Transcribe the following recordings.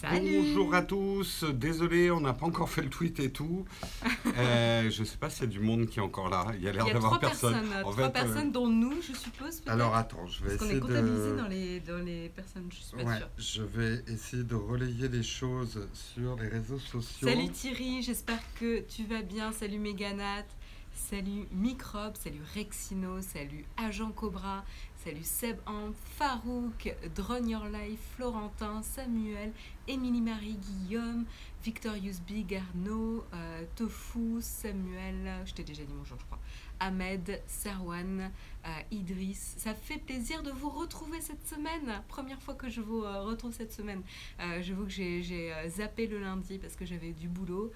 Salut Bonjour à tous, désolé, on n'a pas encore fait le tweet et tout. Euh, je sais pas s'il y a du monde qui est encore là, il y a l'air Il y a d'avoir trois personne. personnes, En trois fait, euh, personnes dont nous, je suppose. Alors attends, je vais Parce qu'on essayer est comptabilisé de... dans les, dans les personnes, je suis pas Ouais, sûre. je vais essayer de relayer les choses sur les réseaux sociaux. Salut Thierry, j'espère que tu vas bien. Salut Méganat, salut Microbe, salut Rexino, salut Agent Cobra, salut Seb Amp, Farouk, Drone Your Life, Florentin, Samuel, Émilie Marie, Guillaume, Victorious Big, Arnaud, euh, Tofu, Samuel, je t'ai déjà dit bonjour, je crois. Ahmed, Serwan, euh, Idriss. Ça fait plaisir de vous retrouver cette semaine. Première fois que je vous euh, retrouve cette semaine. Euh, J'avoue que j'ai zappé le lundi parce que j'avais du boulot.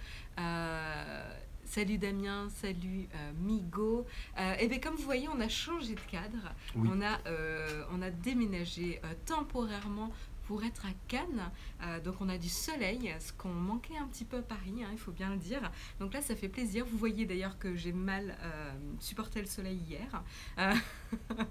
Salut Damien, salut euh, Migo. Euh, et bien comme vous voyez, on a changé de cadre. Oui. On, a, euh, on a déménagé temporairement pour être à Cannes. Euh, donc on a du soleil, ce qu'on manquait un petit peu à Paris, hein, il faut bien le dire. Donc là, ça fait plaisir. Vous voyez d'ailleurs que j'ai mal euh, supporté le soleil hier. Euh,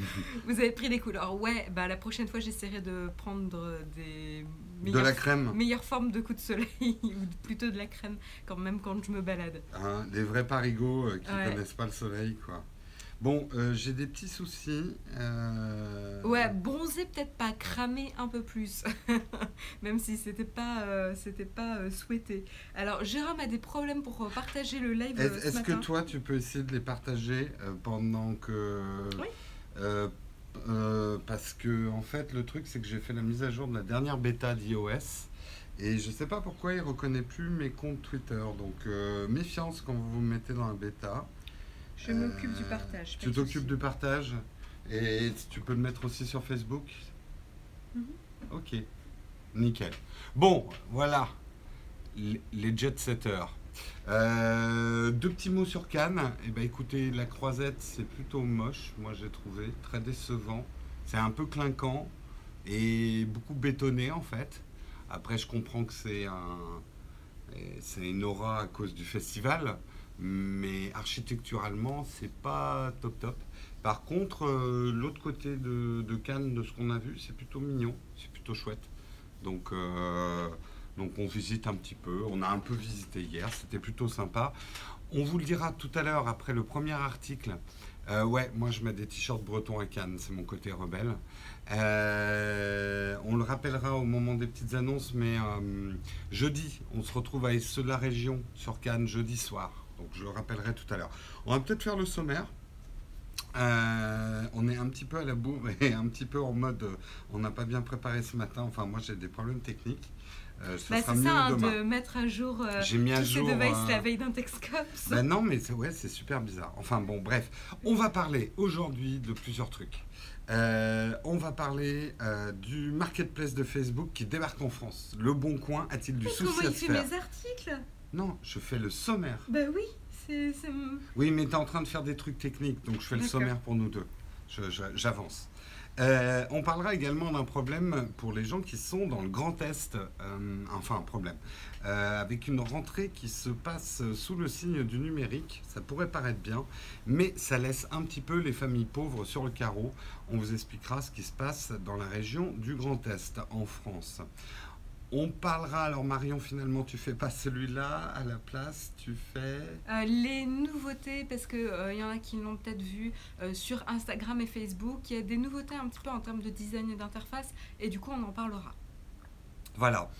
Vous avez pris des couleurs. Ouais, bah la prochaine fois, j'essaierai de prendre des De meilleures, la crème, meilleures formes de coups de soleil, ou plutôt de la crème, quand même quand je me balade. hein, des vrais parigots euh, qui Ouais. connaissent pas le soleil, quoi. Bon, euh, j'ai des petits soucis. euh, Ouais, bronzer peut-être pas, cramer un peu plus, même si c'était pas, euh, c'était pas souhaité. Alors, Jérôme a des problèmes pour partager le live Est- ce Est-ce que toi, tu peux essayer de les partager pendant que... Oui. Euh, euh, parce que, en fait, le truc, c'est que j'ai fait la mise à jour de la dernière bêta d'iOS. Et je sais pas pourquoi il reconnaît plus mes comptes Twitter. Donc, euh, méfiance quand vous vous mettez dans la bêta. Je m'occupe du partage. Tu t'occupes du partage. Et tu peux le mettre aussi sur Facebook Mhm. Ok. Nickel. Bon, voilà. Les les jet-setters. Euh, deux petits mots sur Cannes. Eh ben, écoutez, la croisette, c'est plutôt moche, moi j'ai trouvé. Très décevant. C'est un peu clinquant et beaucoup bétonné en fait. Après, je comprends que c'est un, c'est une aura à cause du festival, mais architecturalement, c'est pas top top. Par contre, euh, l'autre côté de, de Cannes, de ce qu'on a vu, c'est plutôt mignon, c'est plutôt chouette. Donc, euh, donc on visite un petit peu. On a un peu visité hier, c'était plutôt sympa. On vous le dira tout à l'heure après le premier article. Euh, ouais, moi je mets des t-shirts bretons à Cannes, c'est mon côté rebelle. Euh, on le rappellera au moment des petites annonces, mais euh, jeudi, on se retrouve avec ceux de la région sur Cannes jeudi soir. Donc je le rappellerai tout à l'heure. On va peut-être faire le sommaire. On est un petit peu à la bourre et un petit peu en mode on n'a pas bien préparé ce matin. Enfin, moi j'ai des problèmes techniques. Euh, ce Bah, sera c'est mieux ça, hein, demain. de mettre à jour euh, J'ai mis à jour. devices euh, la veille d'un Texcops. bah non, mais c'est ouais, c'est super bizarre. Enfin bon, bref, on va parler aujourd'hui de plusieurs trucs. Euh, on va parler euh, du marketplace de Facebook qui débarque en France. Le Bon Coin a-t-il du souci comment à il se fait faire mes articles Non, je fais le sommaire. Bah oui, c'est... Oui, mais tu es en train de faire des trucs techniques, donc je fais le sommaire pour nous deux. J'avance. Euh, on parlera également d'un problème pour les gens qui sont dans le Grand Est, euh, enfin un problème, Euh, avec une rentrée qui se passe sous le signe du numérique, ça pourrait paraître bien, mais ça laisse un petit peu les familles pauvres sur le carreau. On vous expliquera ce qui se passe dans la région du Grand Est en France. On parlera, alors Marion, finalement, tu fais pas celui-là à la place, tu fais... Euh, les nouveautés, parce qu'il il y en a qui l'ont peut-être vu euh, sur Instagram et Facebook, il y a des nouveautés un petit peu en termes de design et d'interface, et du coup on en parlera. Voilà.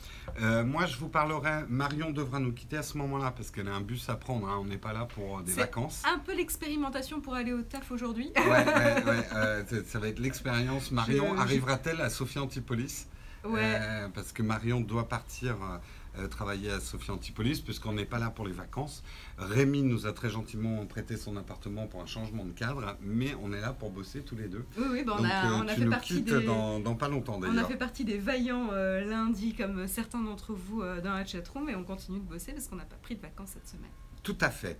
Euh, moi, je vous parlerai. Marion devra nous quitter à ce moment-là parce qu'elle a un bus à prendre. hein. On n'est pas là pour euh, des vacances. Un peu l'expérimentation pour aller au taf aujourd'hui. Ouais, ouais, ouais, euh, ça- va être l'expérience. Marion arrivera-t-elle à Sophie Antipolis? Ouais. Euh, Parce que Marion doit partir euh, travailler à Sophie Antipolis puisqu'on n'est pas là pour les vacances. Rémi nous a très gentiment prêté son appartement pour un changement de cadre, mais on est là pour bosser tous les deux. Oui, oui, bah, on, Donc, a, euh, on a tu fait nous partie quittes des... dans, dans pas longtemps On a fait partie des vaillants lundi, comme certains d'entre vous dans la chatroom, et on continue de bosser parce qu'on n'a pas pris de vacances cette semaine. Tout à fait.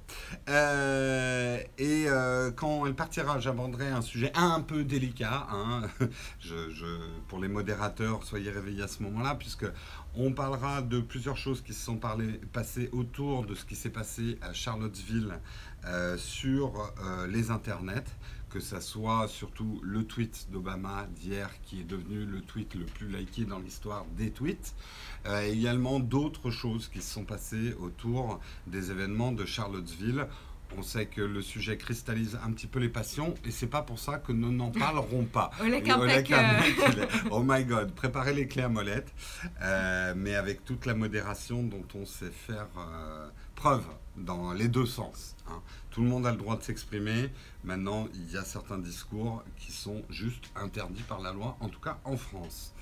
Euh, et euh, quand elle partira, j'aborderai un sujet un peu délicat. hein. Pour les modérateurs, soyez réveillés à ce moment-là, puisque on parlera de plusieurs choses qui se sont passées autour de ce qui s'est passé à Charlottesville euh, sur les internets, que ça soit surtout le tweet d'Obama d'hier qui est devenu le tweet le plus liké dans l'histoire des tweets, euh, également d'autres choses qui se sont passées autour des événements de Charlottesville. On sait que le sujet cristallise un petit peu les passions et c'est pas pour ça que nous n'en parlerons pas. Olek euh. Oh my god, préparez les clés à molette, euh, mais avec toute la modération dont on sait faire euh, preuve dans les deux sens. hein. Tout le monde a le droit de s'exprimer. Maintenant, il y a certains discours qui sont juste interdits par la loi, en tout cas en France.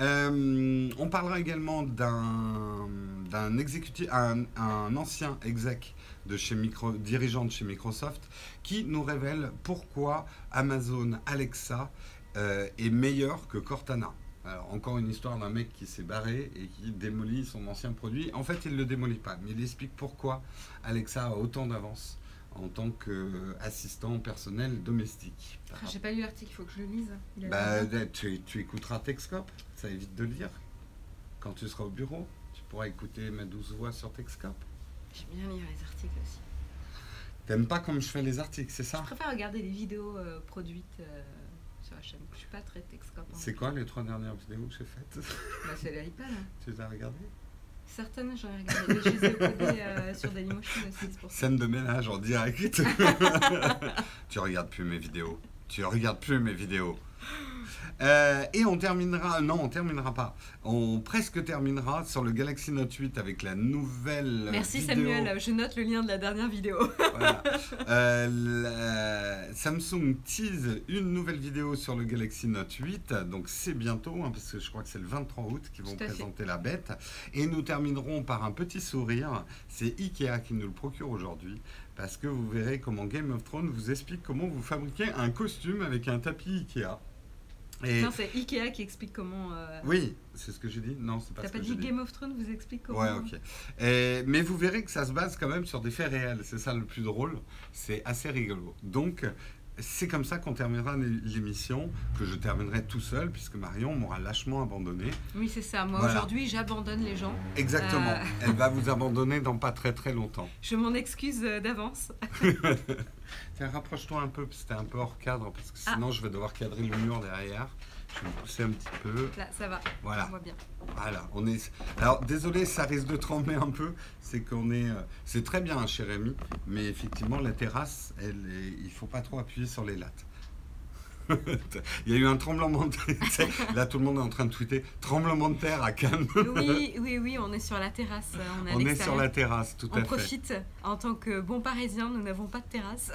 Euh, on parlera également d'un d'un exécutif, un, un ancien exec de chez Micro, dirigeant de chez Microsoft, qui nous révèle pourquoi Amazon Alexa euh, est meilleur que Cortana. Alors, encore une histoire d'un mec qui s'est barré et qui démolit son ancien produit. En fait, il ne le démolit pas, mais il explique pourquoi Alexa a autant d'avance en tant qu'assistant personnel domestique. Ah, J'ai pas lu l'article, il faut que je le lise. Il a Bah, tu, tu écouteras Texcope, ça évite de lire. Quand tu seras au bureau, tu pourras écouter ma douce voix sur Texcope. J'aime bien lire les articles aussi. T'aimes pas comme je fais les articles, c'est ça Je préfère regarder les vidéos euh, produites euh, sur la chaîne. Je suis pas très texcope. hein. C'est quoi les trois dernières vidéos que j'ai faites? Bah, c'est l'iPad. hein. Tu les as regardées? Certaines, j'en ai regardé. Mais je les ai codées euh, sur Dailymotion aussi, pour ça. Scène de ménage en direct. tu regardes plus mes vidéos. Tu regardes plus mes vidéos. Euh, et on terminera, non, on terminera pas. On presque terminera sur le Galaxy Note 8 avec la nouvelle. Merci vidéo. Samuel, je note le lien de la dernière vidéo. Voilà. Euh, la- Samsung tease une nouvelle vidéo sur le Galaxy Note 8, donc c'est bientôt, hein, parce que je crois que c'est le 23 août qu'ils vont fait. présenter la bête. Et nous terminerons par un petit sourire. C'est Ikea qui nous le procure aujourd'hui, parce que vous verrez comment Game of Thrones vous explique comment vous fabriquez un costume avec un tapis Ikea. Et Non, c'est Ikea qui explique comment. euh, oui, c'est ce que j'ai dit. Non, c'est pas T'as pas que dit. Game of Thrones vous explique comment Ouais, ok. Et- mais vous verrez que ça se base quand même sur des faits réels. C'est ça le plus drôle. C'est assez rigolo. Donc, c'est comme ça qu'on terminera l'é- l'émission, que je terminerai tout seul, puisque Marion m'aura lâchement abandonné. Oui, c'est ça. Moi, Voilà. aujourd'hui, j'abandonne les gens. Exactement. Euh. Elle va vous abandonner dans pas très très longtemps. Je m'en excuse euh, d'avance. Tiens, rapproche-toi un peu, c'était un peu hors cadre, parce que Ah. sinon je vais devoir cadrer le mur derrière. Je vais me pousser un petit peu. Là, ça va. Voilà. On voit bien. Voilà, on est. Alors désolé, ça risque de trembler un peu. C'est qu'on est. euh, C'est très bien, hein, chez Rémi, mais effectivement la terrasse, elle est... il faut pas trop appuyer sur les lattes. il y a eu un tremblement de terre. Là, tout le monde est en train de tweeter tremblement de terre à Cannes. Oui, oui, oui, on est sur la terrasse. euh, On est, on sur la terrasse, tout On à fait. profite. En tant que bon parisien, nous n'avons pas de terrasse.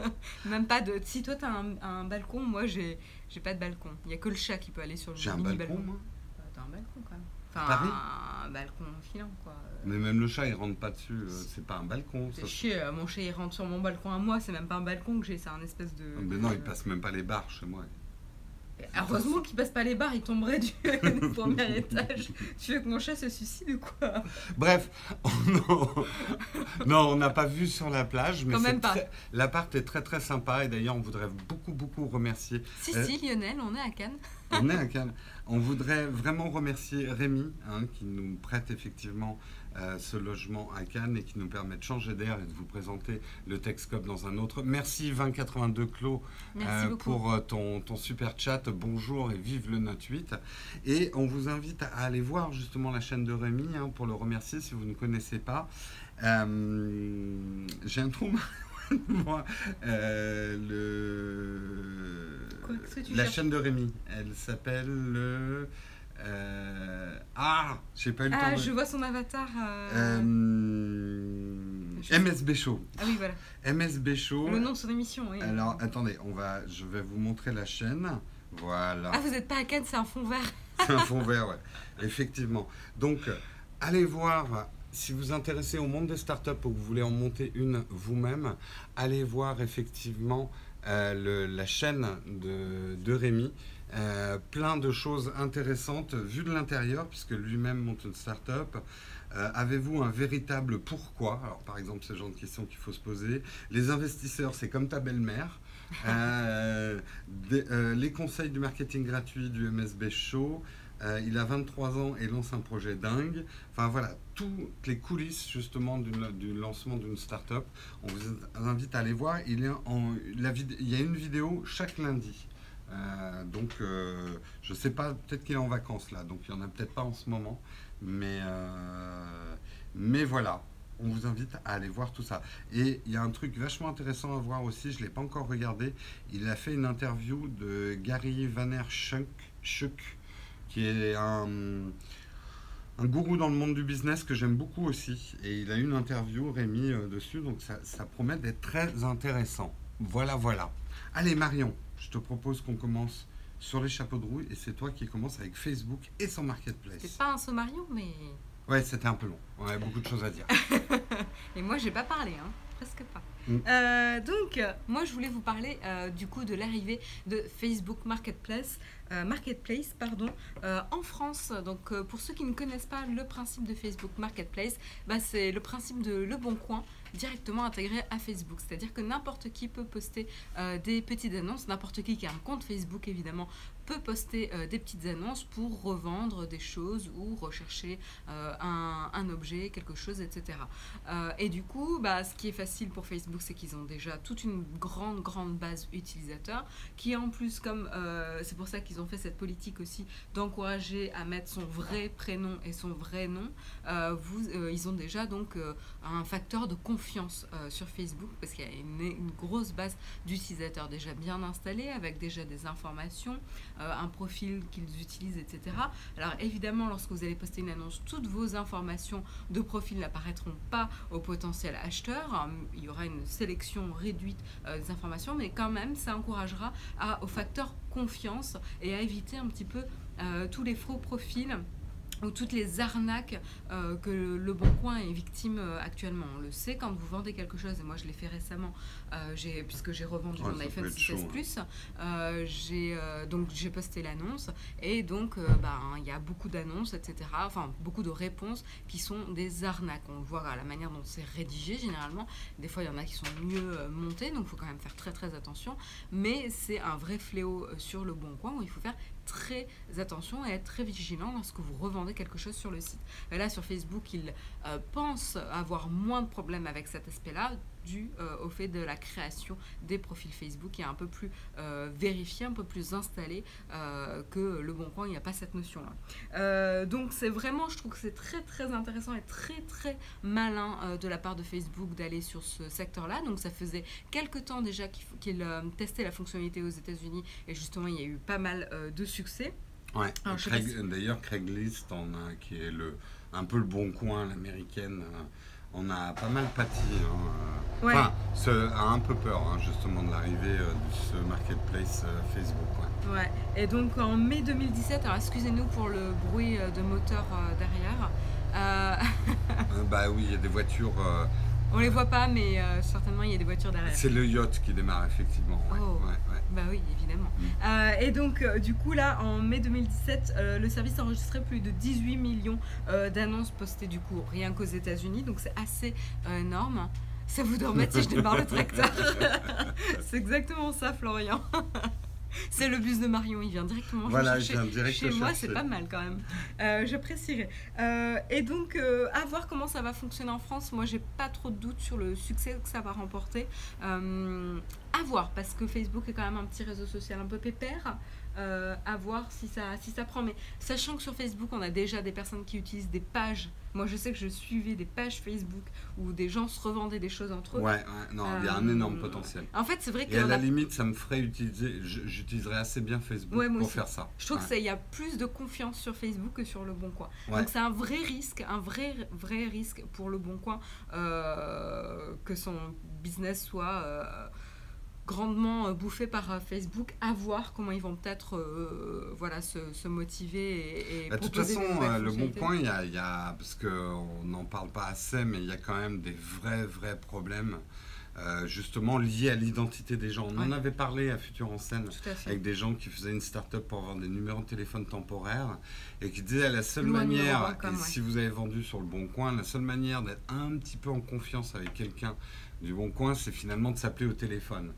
Même pas de. Si toi, t'as un, un balcon, moi, j'ai j'ai pas de balcon. Il y a que le chat qui peut aller sur le J'ai un balcon, moi. Bah, T'as un balcon quand même. Paris un balcon filant, quoi. Mais même le chat, il rentre pas dessus. euh, C'est pas un balcon. C'est chier, euh, mon chat il rentre sur mon balcon à moi, c'est même pas un balcon que j'ai, c'est un espèce de. Mais non, il passe même pas les barres chez moi. Heureusement qu'il passe pas les barres, il tomberait du, premier étage. Tu veux que mon chat se suicide ou quoi? Bref, non, non, on n'a pas vu sur la plage, mais l'appart est très très sympa et d'ailleurs on voudrait beaucoup beaucoup remercier. Si, Euh. si, Lionel, on est à Cannes. On est à Cannes. On voudrait vraiment remercier Rémi hein, qui nous prête effectivement euh, ce logement à Cannes et qui nous permet de changer d'air et de vous présenter le Texcope dans un autre. Merci 2082 Clos Merci euh, beaucoup. pour euh, ton, ton super chat. Bonjour et vive le Note 8. Et on vous invite à aller voir justement la chaîne de Rémi hein, pour le remercier si vous ne connaissez pas. Euh, J'ai un trou. Moi, euh, le... Quoi, la chaîne de Rémi, elle s'appelle le... euh, Ah, j'ai pas eu le Ah, temps. de- je vois son avatar. euh, Euh, MSB Show. Ah oui, voilà. MSB Show. Le nom de son émission, oui. Alors attendez, on va, je vais vous montrer la chaîne. Voilà. Ah, vous êtes pas à Cannes, c'est un fond vert. C'est un fond vert, ouais. Effectivement. Donc, allez voir, si vous vous intéressez au monde des startups ou que vous voulez en monter une vous-même, allez voir effectivement euh, le- la chaîne de, de Rémi. Euh, plein de choses intéressantes vues de l'intérieur, puisque lui-même monte une startup. Euh, Avez-vous un véritable pourquoi? Alors, par exemple, ce genre de questions qu'il faut se poser. Les investisseurs, c'est comme ta belle-mère. Euh, les conseils du marketing gratuit du MSB Show. Il a 23 ans et lance un projet dingue. Enfin voilà, toutes les coulisses justement du, lancement d'une start-up. On vous invite à aller voir. Il y a une vidéo chaque lundi. Euh, donc, euh, je sais pas, peut-être qu'il est en vacances là, donc il n'y en a peut-être pas en ce moment. Mais, mais voilà, on vous invite à aller voir tout ça. Et il y a un truc vachement intéressant à voir aussi, je ne l'ai pas encore regardé. Il a fait une interview de Gary Vaynerchuk, qui est un, gourou dans le monde du business que j'aime beaucoup aussi. Et il a une interview, Rémi, euh, dessus, donc ça promet d'être très intéressant. Voilà, voilà. Allez, Marion, je te propose qu'on commence sur les chapeaux de roue et c'est toi qui commence avec Facebook et son marketplace. C'est pas un sommarion, mais. Ouais, c'était un peu long. On avait beaucoup de choses à dire. et moi, j'ai pas parlé, hein. presque pas. Mm. Euh, donc, moi, je voulais vous parler euh, du coup de l'arrivée de Facebook Marketplace, euh, Marketplace pardon, en France. Donc, pour ceux qui ne connaissent pas le principe de Facebook Marketplace, bah, c'est le principe de Le Bon Coin directement intégré à Facebook. C'est-à-dire que n'importe qui peut poster des petites annonces, n'importe qui qui a un compte Facebook évidemment peut poster euh, des petites annonces pour revendre des choses ou rechercher euh, un, objet, quelque chose, etc. Euh, et du coup, bah, ce qui est facile pour Facebook, c'est qu'ils ont déjà toute une grande, grande base utilisateurs qui en plus, comme c'est pour ça qu'ils ont fait cette politique aussi d'encourager à mettre son vrai prénom et son vrai nom, ils ont déjà donc un facteur de confiance sur Facebook parce qu'il y a une grosse base d'utilisateurs déjà bien installée avec déjà des informations. Euh, un profil qu'ils utilisent, etc. Alors évidemment, lorsque vous allez poster une annonce, toutes vos informations de profil n'apparaîtront pas au potentiel acheteur. Il y aura une sélection réduite euh, des informations, mais quand même, ça encouragera au facteur confiance et à éviter un petit peu euh, tous les faux profils ou toutes les arnaques euh, que le, Bon Coin est victime euh, actuellement. On le sait quand vous vendez quelque chose, et moi je l'ai fait récemment, euh, puisque j'ai revendu mon iPhone 6S Plus, j'ai donc j'ai posté l'annonce, et donc ben, il y a beaucoup d'annonces, etc., enfin beaucoup de réponses qui sont des arnaques. On le voit à la manière dont c'est rédigé généralement. Des fois il y en a qui sont mieux montés, donc il faut quand même faire très très attention, mais c'est un vrai fléau sur le Bon Coin où il faut faire très attention et être très vigilant lorsque vous revendez quelque chose sur le site. là, sur Facebook, ils euh, pensent avoir moins de problèmes avec cet aspect-là dû euh, au fait de la création des profils Facebook qui est un peu plus euh, vérifié, un peu plus installé que le Bon Coin, il n'y a pas cette notion-là. donc c'est vraiment, je trouve que c'est très très intéressant et très très malin de la part de Facebook d'aller sur ce secteur-là. Donc ça faisait quelques temps déjà qu'il testait la fonctionnalité aux États-Unis et justement il y a eu pas mal de succès. Ouais. D'ailleurs, Craigslist, a, qui est le, un peu le bon coin, l'américaine, euh, on a pas mal pâti. Hein, euh, enfin, ce, a un peu peur hein, justement de l'arrivée euh, de ce marketplace Facebook. Ouais. Et donc en mai 2017, alors excusez-nous pour le bruit de moteur derrière. bah oui, il y a des voitures on les voit pas, mais euh, certainement il y a des voitures derrière. C'est le yacht qui démarre effectivement. Oh. Bah oui, évidemment. Mm. Euh, et donc euh, du coup là, en mai 2017, le service a enregistré plus de 18 millions d'annonces postées du coup rien qu'aux États-Unis, donc c'est assez énorme. Ça vous doit si je démarre le tracteur. c'est exactement ça, Florian. C'est le bus de Marion, il vient directement voilà, chercher. Chez moi, c'est pas mal quand même. Euh, J'apprécierais. Euh, et donc, euh, à voir comment ça va fonctionner en France. Moi, j'ai pas trop de doutes sur le succès que ça va remporter. Euh, à voir, parce que Facebook est quand même un petit réseau social un peu pépère. Euh, à voir si ça, si ça prend. Mais sachant que sur Facebook, on a déjà des personnes qui utilisent des pages. Moi, je sais que je suivais des pages Facebook où des gens se revendaient des choses entre eux. Ouais, non, il y a un euh, énorme potentiel. En fait, c'est vrai que. Et à la limite, ça me ferait utiliser. J'utiliserais assez bien Facebook pour faire ça. Je trouve qu'il y a plus de confiance sur Facebook que sur le Bon Coin. Donc, c'est un vrai risque, un vrai, vrai risque pour le Bon Coin euh, que son business soit grandement euh, bouffé par euh, Facebook, à voir comment ils vont peut-être euh, voilà, se, motiver et, bah, De toute façon, le bon point, il y a, y a parce qu'on n'en parle pas assez, mais il y a quand même des vrais, vrais problèmes. justement liés à l'identité des gens. On en avait parlé à Futur en scène avec des gens qui faisaient une start-up pour avoir des numéros de téléphone temporaires et qui disaient la seule manière, si vous avez vendu sur le bon coin, la seule manière d'être un petit peu en confiance avec quelqu'un du bon coin, c'est finalement de s'appeler au téléphone.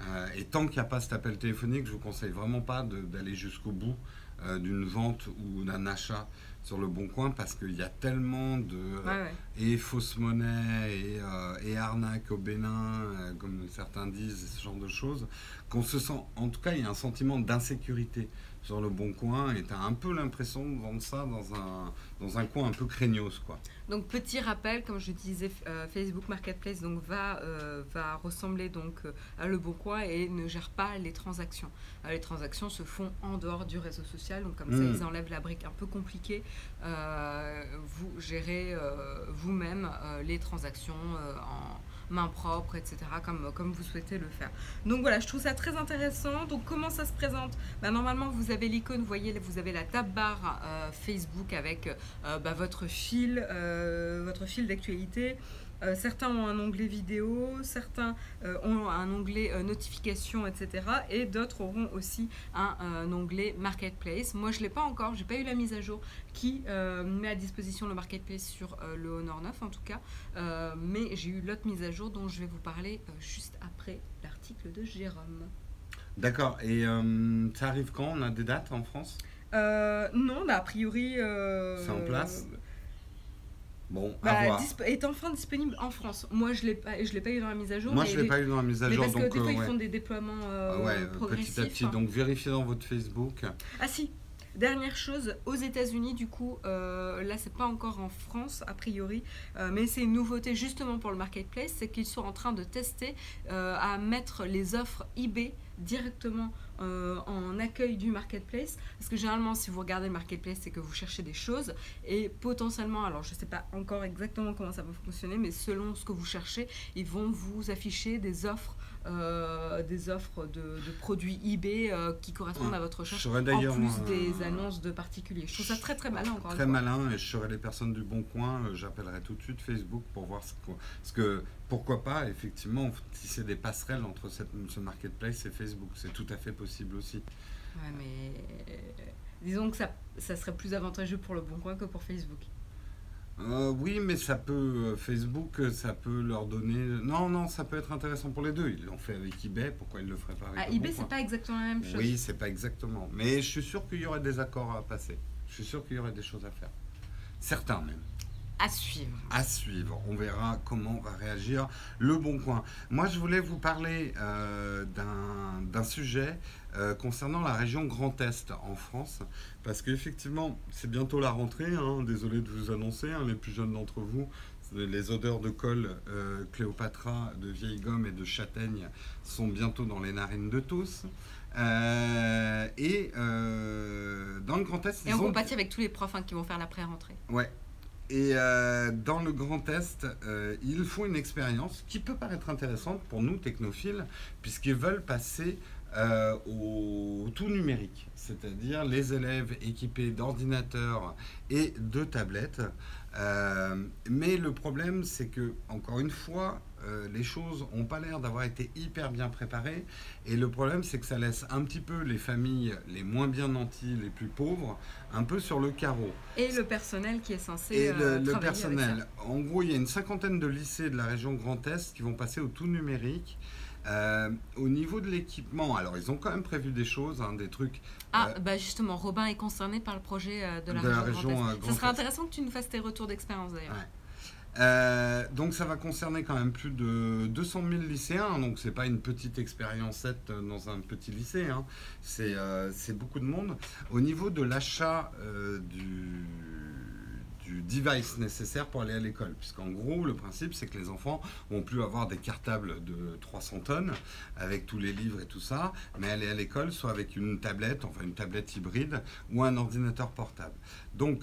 Euh, et tant qu'il n'y a pas cet appel téléphonique, je vous conseille vraiment pas d'aller jusqu'au bout euh, d'une vente ou d'un achat sur le bon coin parce qu'il y a tellement de Ouais, ouais. et fausses monnaies et, euh, et arnaques au Bénin, euh, comme certains disent, ce genre de choses, qu'on se sent, en tout cas, il y a un sentiment d'insécurité sur le bon coin et tu as un peu l'impression de vendre ça dans un, dans un coin un peu craignos, quoi. Donc petit rappel, comme je disais, euh, Facebook Marketplace donc va euh, va ressembler donc euh, à Le Bon Coin et ne gère pas les transactions. Euh, les transactions se font en dehors du réseau social, donc comme ça Mm. ils enlèvent la brique un peu compliquée. Vous gérez vous-même les transactions en main propre, etc. Comme, vous souhaitez le faire. Donc voilà, je trouve ça très intéressant. Donc comment ça se présente? Bah, Normalement, vous avez l'icône, vous voyez, vous avez la tab bar euh, Facebook avec euh, bah, votre fil, euh, votre fil d'actualité. Euh, certains ont un onglet vidéo, certains euh, ont un onglet euh, notification, etc. Et d'autres auront aussi un, un onglet marketplace. Moi, je l'ai pas encore, j'ai pas eu la mise à jour qui met à disposition le marketplace sur le Honor 9 en tout cas. Mais j'ai eu l'autre mise à jour dont je vais vous parler juste après l'article de Jérôme. D'accord, et ça arrive quand On a des dates en France? Euh, non, bah, a priori. euh, C'est en place? Bon, à bah, est enfin disponible en France. Moi, je l'ai pas, je l'ai pas eu dans la mise à jour. Moi, je ne l'ai pas eu dans la mise à jour, parce que donc des fois, euh, ils ouais. font des déploiements euh, Ah ouais, euh, progressifs. petit à petit. Donc vérifiez dans votre Facebook. Ah si, dernière chose, aux États-Unis, du coup, euh, là, c'est pas encore en France, a priori, euh, mais c'est une nouveauté justement pour le marketplace, c'est qu'ils sont en train de tester euh, à mettre les offres eBay directement euh, en accueil du marketplace. Parce que généralement, si vous regardez le marketplace, c'est que vous cherchez des choses et potentiellement, alors je sais pas encore exactement comment ça va fonctionner, mais selon ce que vous cherchez, ils vont vous afficher des offres. Euh, des offres de, de produits eBay euh, qui correspondent Ouais. à votre Je recherche en plus euh, des annonces de particuliers. Je trouve ça très très malin encore Très une fois. malin, et je serais les personnes du bon coin, euh, j'appellerai tout de suite Facebook pour voir ce que, parce que pourquoi pas effectivement tisser des passerelles entre cette, ce marketplace et Facebook, c'est tout à fait possible aussi. Ouais, mais euh, disons que ça, ça serait plus avantageux pour le Bon Coin que pour Facebook. Euh, oui, mais ça peut euh, Facebook, euh, ça peut leur donner. Non, non, ça peut être intéressant pour les deux. Ils l'ont fait avec eBay, pourquoi ils le feraient pas avec Ah, eBay, c'est pas exactement la même chose. Oui, c'est pas exactement. Mais je suis sûr qu'il y aurait des accords à passer. Je suis sûr qu'il y aurait des choses à faire. Certains même. À suivre. À suivre. On verra comment va réagir le Bon Coin. Moi, je voulais vous parler euh, d'un sujet euh, concernant la région Grand Est en France. Parce qu'effectivement, c'est bientôt la rentrée. hein. Désolé de vous annoncer, hein, les plus jeunes d'entre vous. Les odeurs de colle euh, Cléopatra, de vieille gomme et de châtaigne sont bientôt dans les narines de tous. Euh, et euh, dans le Grand Est, Et on ont- compatit avec tous les profs hein, qui vont faire la pré-rentrée. Ouais. Et euh, dans le Grand Est, euh, ils font une expérience qui peut paraître intéressante pour nous, technophiles, puisqu'ils veulent passer euh, au tout numérique, c'est-à-dire les élèves équipés d'ordinateurs et de tablettes. Mais le problème, c'est que, encore une fois, euh, les choses n'ont pas l'air d'avoir été hyper bien préparées. Et le problème, c'est que ça laisse un petit peu les familles les moins bien nanties, les plus pauvres, un peu sur le carreau. Et le personnel qui est censé Et euh, le, le travailler avec personnel. En gros, il y a une cinquantaine de lycées de la région Grand Est qui vont passer au tout numérique. Euh, au niveau de l'équipement, alors ils ont quand même prévu des choses, hein, des trucs. Ah, euh, bah justement, Robin est concerné par le projet euh, de la De la région, Grand Est. euh, Ça Grand serait intéressant que tu nous fasses tes retours d'expérience d'ailleurs. Ouais. Euh, donc ça va concerner quand même plus de 200 000 lycéens, donc c'est pas une petite expérience dans un petit lycée, hein. c'est euh, c'est beaucoup de monde. Au niveau de l'achat euh, du, du device nécessaire pour aller à l'école, puisqu'en gros le principe c'est que les enfants vont plus avoir des cartables de 300 tonnes avec tous les livres et tout ça, mais aller à l'école soit avec une tablette, enfin une tablette hybride ou un ordinateur portable. Donc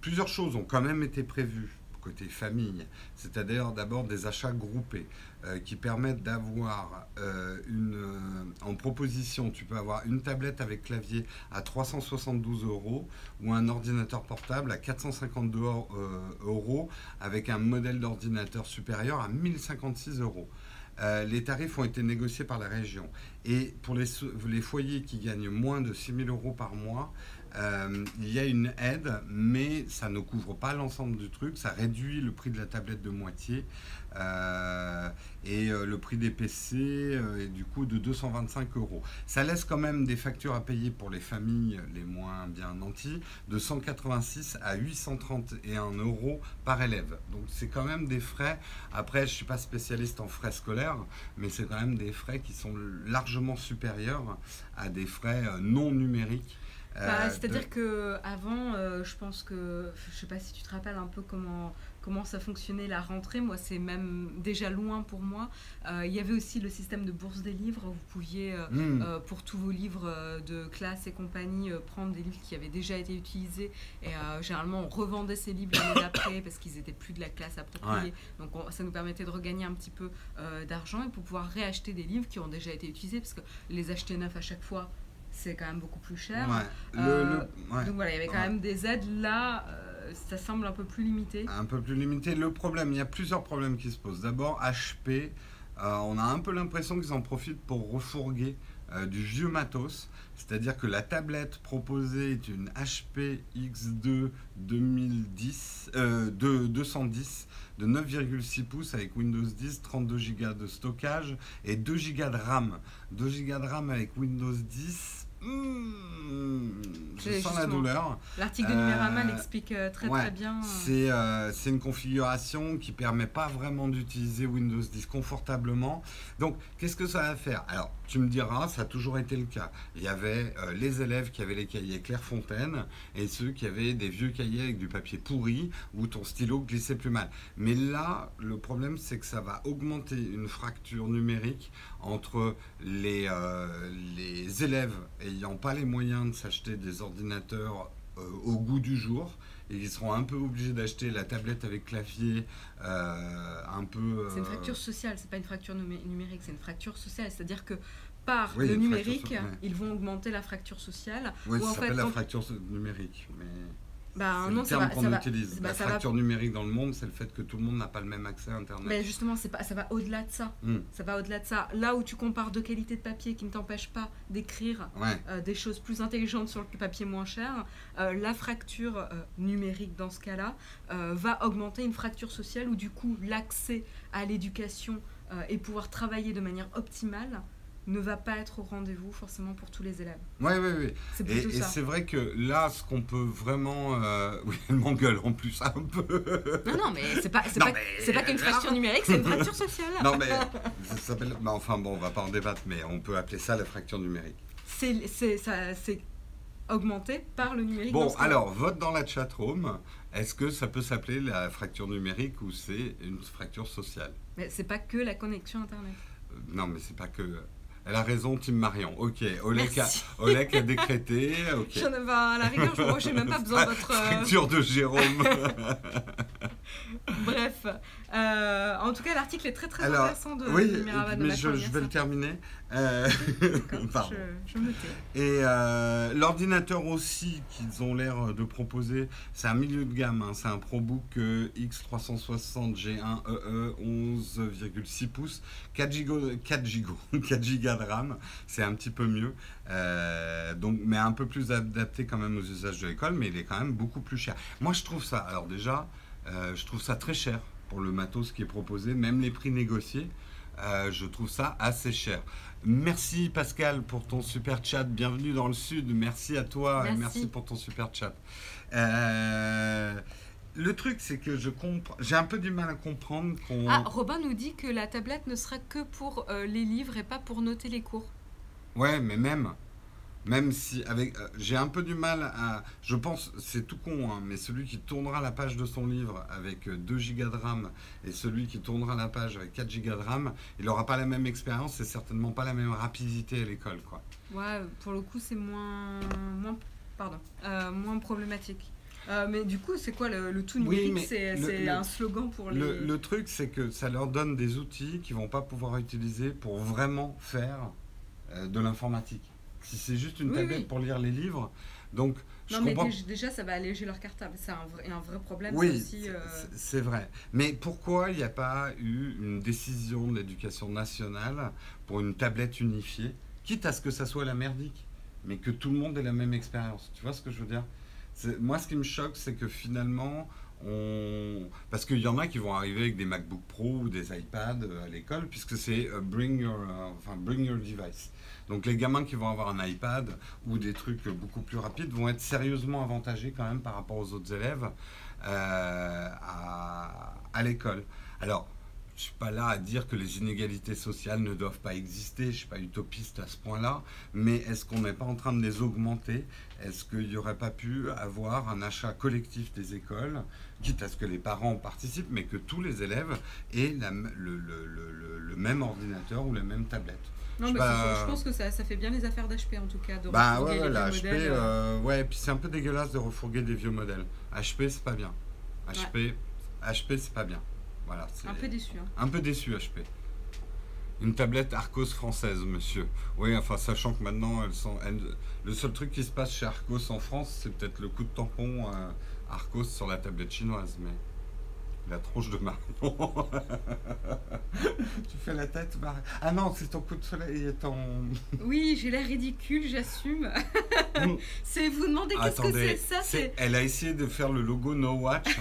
plusieurs choses ont quand même été prévues côté famille, c'est-à-dire d'abord des achats groupés euh, qui permettent d'avoir euh, une euh, en proposition, tu peux avoir une tablette avec clavier à 372 euros ou un ordinateur portable à 452 euros, avec un modèle d'ordinateur supérieur à 1056 euros. Les tarifs ont été négociés par la région. Et pour les, les foyers qui gagnent moins de 6 000 euros par mois, euh, il y a une aide, mais ça ne couvre pas l'ensemble du truc. Ça réduit le prix de la tablette de moitié. Euh, et euh, le prix des PC est du coup de 225 euros. Ça laisse quand même des factures à payer pour les familles les moins bien nantis de 186 à 831 euros par élève. Donc c'est quand même des frais. Après, je ne suis pas spécialiste en frais scolaires, mais c'est quand même des frais qui sont largement supérieurs à des frais non numériques bah, C'est-à-dire que avant, je pense que, je sais pas si tu te rappelles un peu comment comment ça fonctionnait la rentrée. Moi, c'est même déjà loin pour moi. Euh, il y avait aussi le système de bourse des livres. Vous pouviez, euh, hmm. euh, pour tous vos livres de classe et compagnie, prendre des livres qui avaient déjà été utilisés. Et généralement, on revendait ces livres l'année d'après parce qu'ils étaient plus de la classe appropriée. Donc, ça nous permettait de regagner un petit peu d'argent et pour pouvoir réacheter des livres qui ont déjà été utilisés parce que les acheter neufs à chaque fois, c'est quand même beaucoup plus cher. donc voilà, il y avait quand même des aides là ça semble un peu plus limité. Un peu plus limité. Le problème, il y a plusieurs problèmes qui se posent. D'abord, HP, euh, on a un peu l'impression qu'ils en profitent pour refourguer euh, du vieux matos. C'est-à-dire que la tablette proposée est une HP X2 2010, de 210 de 9,6 pouces avec Windows 10, 32 Go de stockage et 2 Go de RAM. 2 Go de RAM avec Windows 10, Mmh, je sens la douleur. L'article de Numérama euh, l'explique euh, très très bien. Euh, c'est une configuration qui permet pas vraiment d'utiliser Windows 10 confortablement. Donc, qu'est-ce que ça va faire? Alors, tu me diras, ça a toujours été le cas. Il y avait les élèves qui avaient les cahiers Clairefontaine et ceux qui avaient des vieux cahiers avec du papier pourri où ton stylo glissait plus mal. Mais là, le problème, c'est que ça va augmenter une fracture numérique entre les, les élèves et n'ayant pas les moyens de s'acheter des ordinateurs euh, au goût du jour, et ils seront un peu obligés d'acheter la tablette avec clavier euh, un peu... C'est une euh, fracture sociale, c'est pas une fracture numérique, c'est une fracture sociale. C'est-à-dire que par le numérique, ils vont augmenter la fracture sociale. Oui, ça s'appelle la fracture numérique. Mais... Bah, non, le terme qu'on utilise. Bah, la fracture numérique dans le monde, c'est le fait que tout le monde n'a pas le même accès à Internet. Mais justement, c'est pas, ça va au-delà de ça. Hmm. Ça va au-delà de ça. Là où tu compares deux qualités de papier qui ne t'empêchent pas d'écrire euh, des choses plus intelligentes sur le papier moins cher, euh, la fracture euh, numérique dans ce cas-là va augmenter une fracture sociale où du coup l'accès à l'éducation et pouvoir travailler de manière optimale ne va pas être au rendez-vous forcément pour tous les élèves. Oui, oui, oui. C'est et, et c'est vrai que là, ce qu'on peut vraiment... Euh... Oui, elle m'engueule en plus un peu. Non, non, mais c'est pas, pas, pas qu'une fracture numérique, c'est une fracture sociale. Non, mais ça s'appelle... Bah, enfin bon, on va pas en débattre, mais on peut appeler ça la fracture numérique. C'est augmenté par le numérique. Bon, alors, vote dans la chat room. Est-ce que ça peut s'appeler la fracture numérique ou c'est une fracture sociale? Mais c'est pas que la connexion Internet. Euh, non, mais c'est pas que elle a raison, Tim Marion. Ok, Olek a, a, décrété. Okay. J'en ai, à la rigueur, je n'ai même pas besoin de votre. Fracture de Jérôme. Bref, euh, en tout cas, l'article est très très intéressant de Oui, mais je, je, vais le terminer. Euh, pardon. Je, me Et euh, l'ordinateur aussi qu'ils ont l'air de proposer, c'est un milieu de gamme. Hein. c'est un ProBook X360 G1 EE 11,6 pouces, 4 Go, 4 Go, 4 Go de RAM. C'est un petit peu mieux. donc, mais un peu plus adapté quand même aux usages de l'école, mais il est quand même beaucoup plus cher. Moi, je trouve ça. Alors déjà. Euh, je trouve ça très cher pour le matos qui est proposé, même les prix négociés. Euh, je trouve ça assez cher. Merci Pascal pour ton super chat. Bienvenue dans le sud. Merci à toi merci. et merci pour ton super chat. Euh, le truc, c'est que je comprends. J'ai un peu du mal à comprendre qu'on. Ah, Robin nous dit que la tablette ne sera que pour les livres et pas pour noter les cours. Ouais, mais même. Même si avec, euh, j'ai un peu du mal à, je pense, c'est tout con, hein, mais celui qui tournera la page de son livre avec 2 Go de RAM et celui qui tournera la page avec 4 Go de RAM, il n'aura pas la même expérience et certainement pas la même rapidité à l'école, quoi. Ouais, pour le coup, c'est moins, moins, pardon, euh, moins problématique. Euh, mais du coup, c'est quoi le, tout numérique? C'est un slogan pour les. Le, le truc, c'est que ça leur donne des outils qu'ils vont pas pouvoir utiliser pour vraiment faire de l'informatique. Si c'est juste une tablette pour lire les livres, donc non, mais déjà, ça va alléger leur cartable. C'est un vrai, un vrai problème. Oui, euh, c'est vrai. Mais pourquoi il n'y a pas eu une décision de l'éducation nationale pour une tablette unifiée, quitte à ce que ça soit la merdique mais que tout le monde ait la même expérience? Tu vois ce que je veux dire? Moi, ce qui me choque, c'est que finalement, on... parce qu'il y en a qui vont arriver avec des MacBook Pro ou des iPads euh, à l'école, puisque c'est euh, bring, your, enfin, bring your device. Donc les gamins qui vont avoir un iPad ou des trucs beaucoup plus rapides vont être sérieusement avantagés quand même par rapport aux autres élèves euh, à, l'école. Alors, je suis pas là à dire que les inégalités sociales ne doivent pas exister, je suis pas utopiste à ce point-là, mais est-ce qu'on n'est pas en train de les augmenter? Est-ce qu'il n'y aurait pas pu avoir un achat collectif des écoles, quitte à ce que les parents participent, mais que tous les élèves aient le- le même ordinateur ou la même tablette? Non, mais pas. je pense que ça, ça fait bien les affaires d'HP en tout cas. De Bah ouais, ouais, la HP, euh. euh, ouais, puis c'est un peu dégueulasse de refourguer des vieux modèles. HP, c'est pas bien. HP, HP, c'est pas bien. Voilà, Un peu déçu. hein. un peu déçu, HP. Une tablette Arcos française, monsieur. Oui, enfin, sachant que maintenant, elles sont, elles- le seul truc qui se passe chez Arcos en France, c'est peut-être le coup de tampon euh, Arcos sur la tablette chinoise, mais la tronche de Marion. tu fais la tête, Marion. Ah non, c'est ton coup de soleil et ton. Oui, j'ai l'air ridicule, j'assume. C'est vous demandez qu'est-ce que c'est ça c'est- elle a essayé de faire le logo No Watch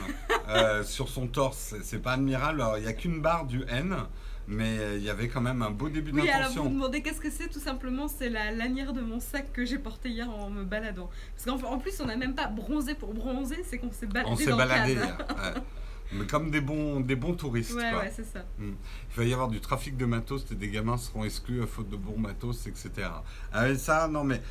euh, sur son torse. C'est- C'est pas admirable. Alors, il n'y a qu'une barre du N, mais il y avait quand même un beau début Oui, alors vous d'intention. me demandez qu'est-ce que c'est Tout simplement, c'est la lanière de mon sac que j'ai porté hier en me baladant. Parce qu'en en plus, on n'a même pas bronzé pour bronzer, c'est qu'on s'est baladé On s'est dans baladé le cadre. Mais comme des bons, des bons touristes. Ouais, quoi. ouais, c'est ça. Il va y avoir du trafic de matos et des gamins seront exclus à faute de bons matos, etc. Ah, ça, non mais.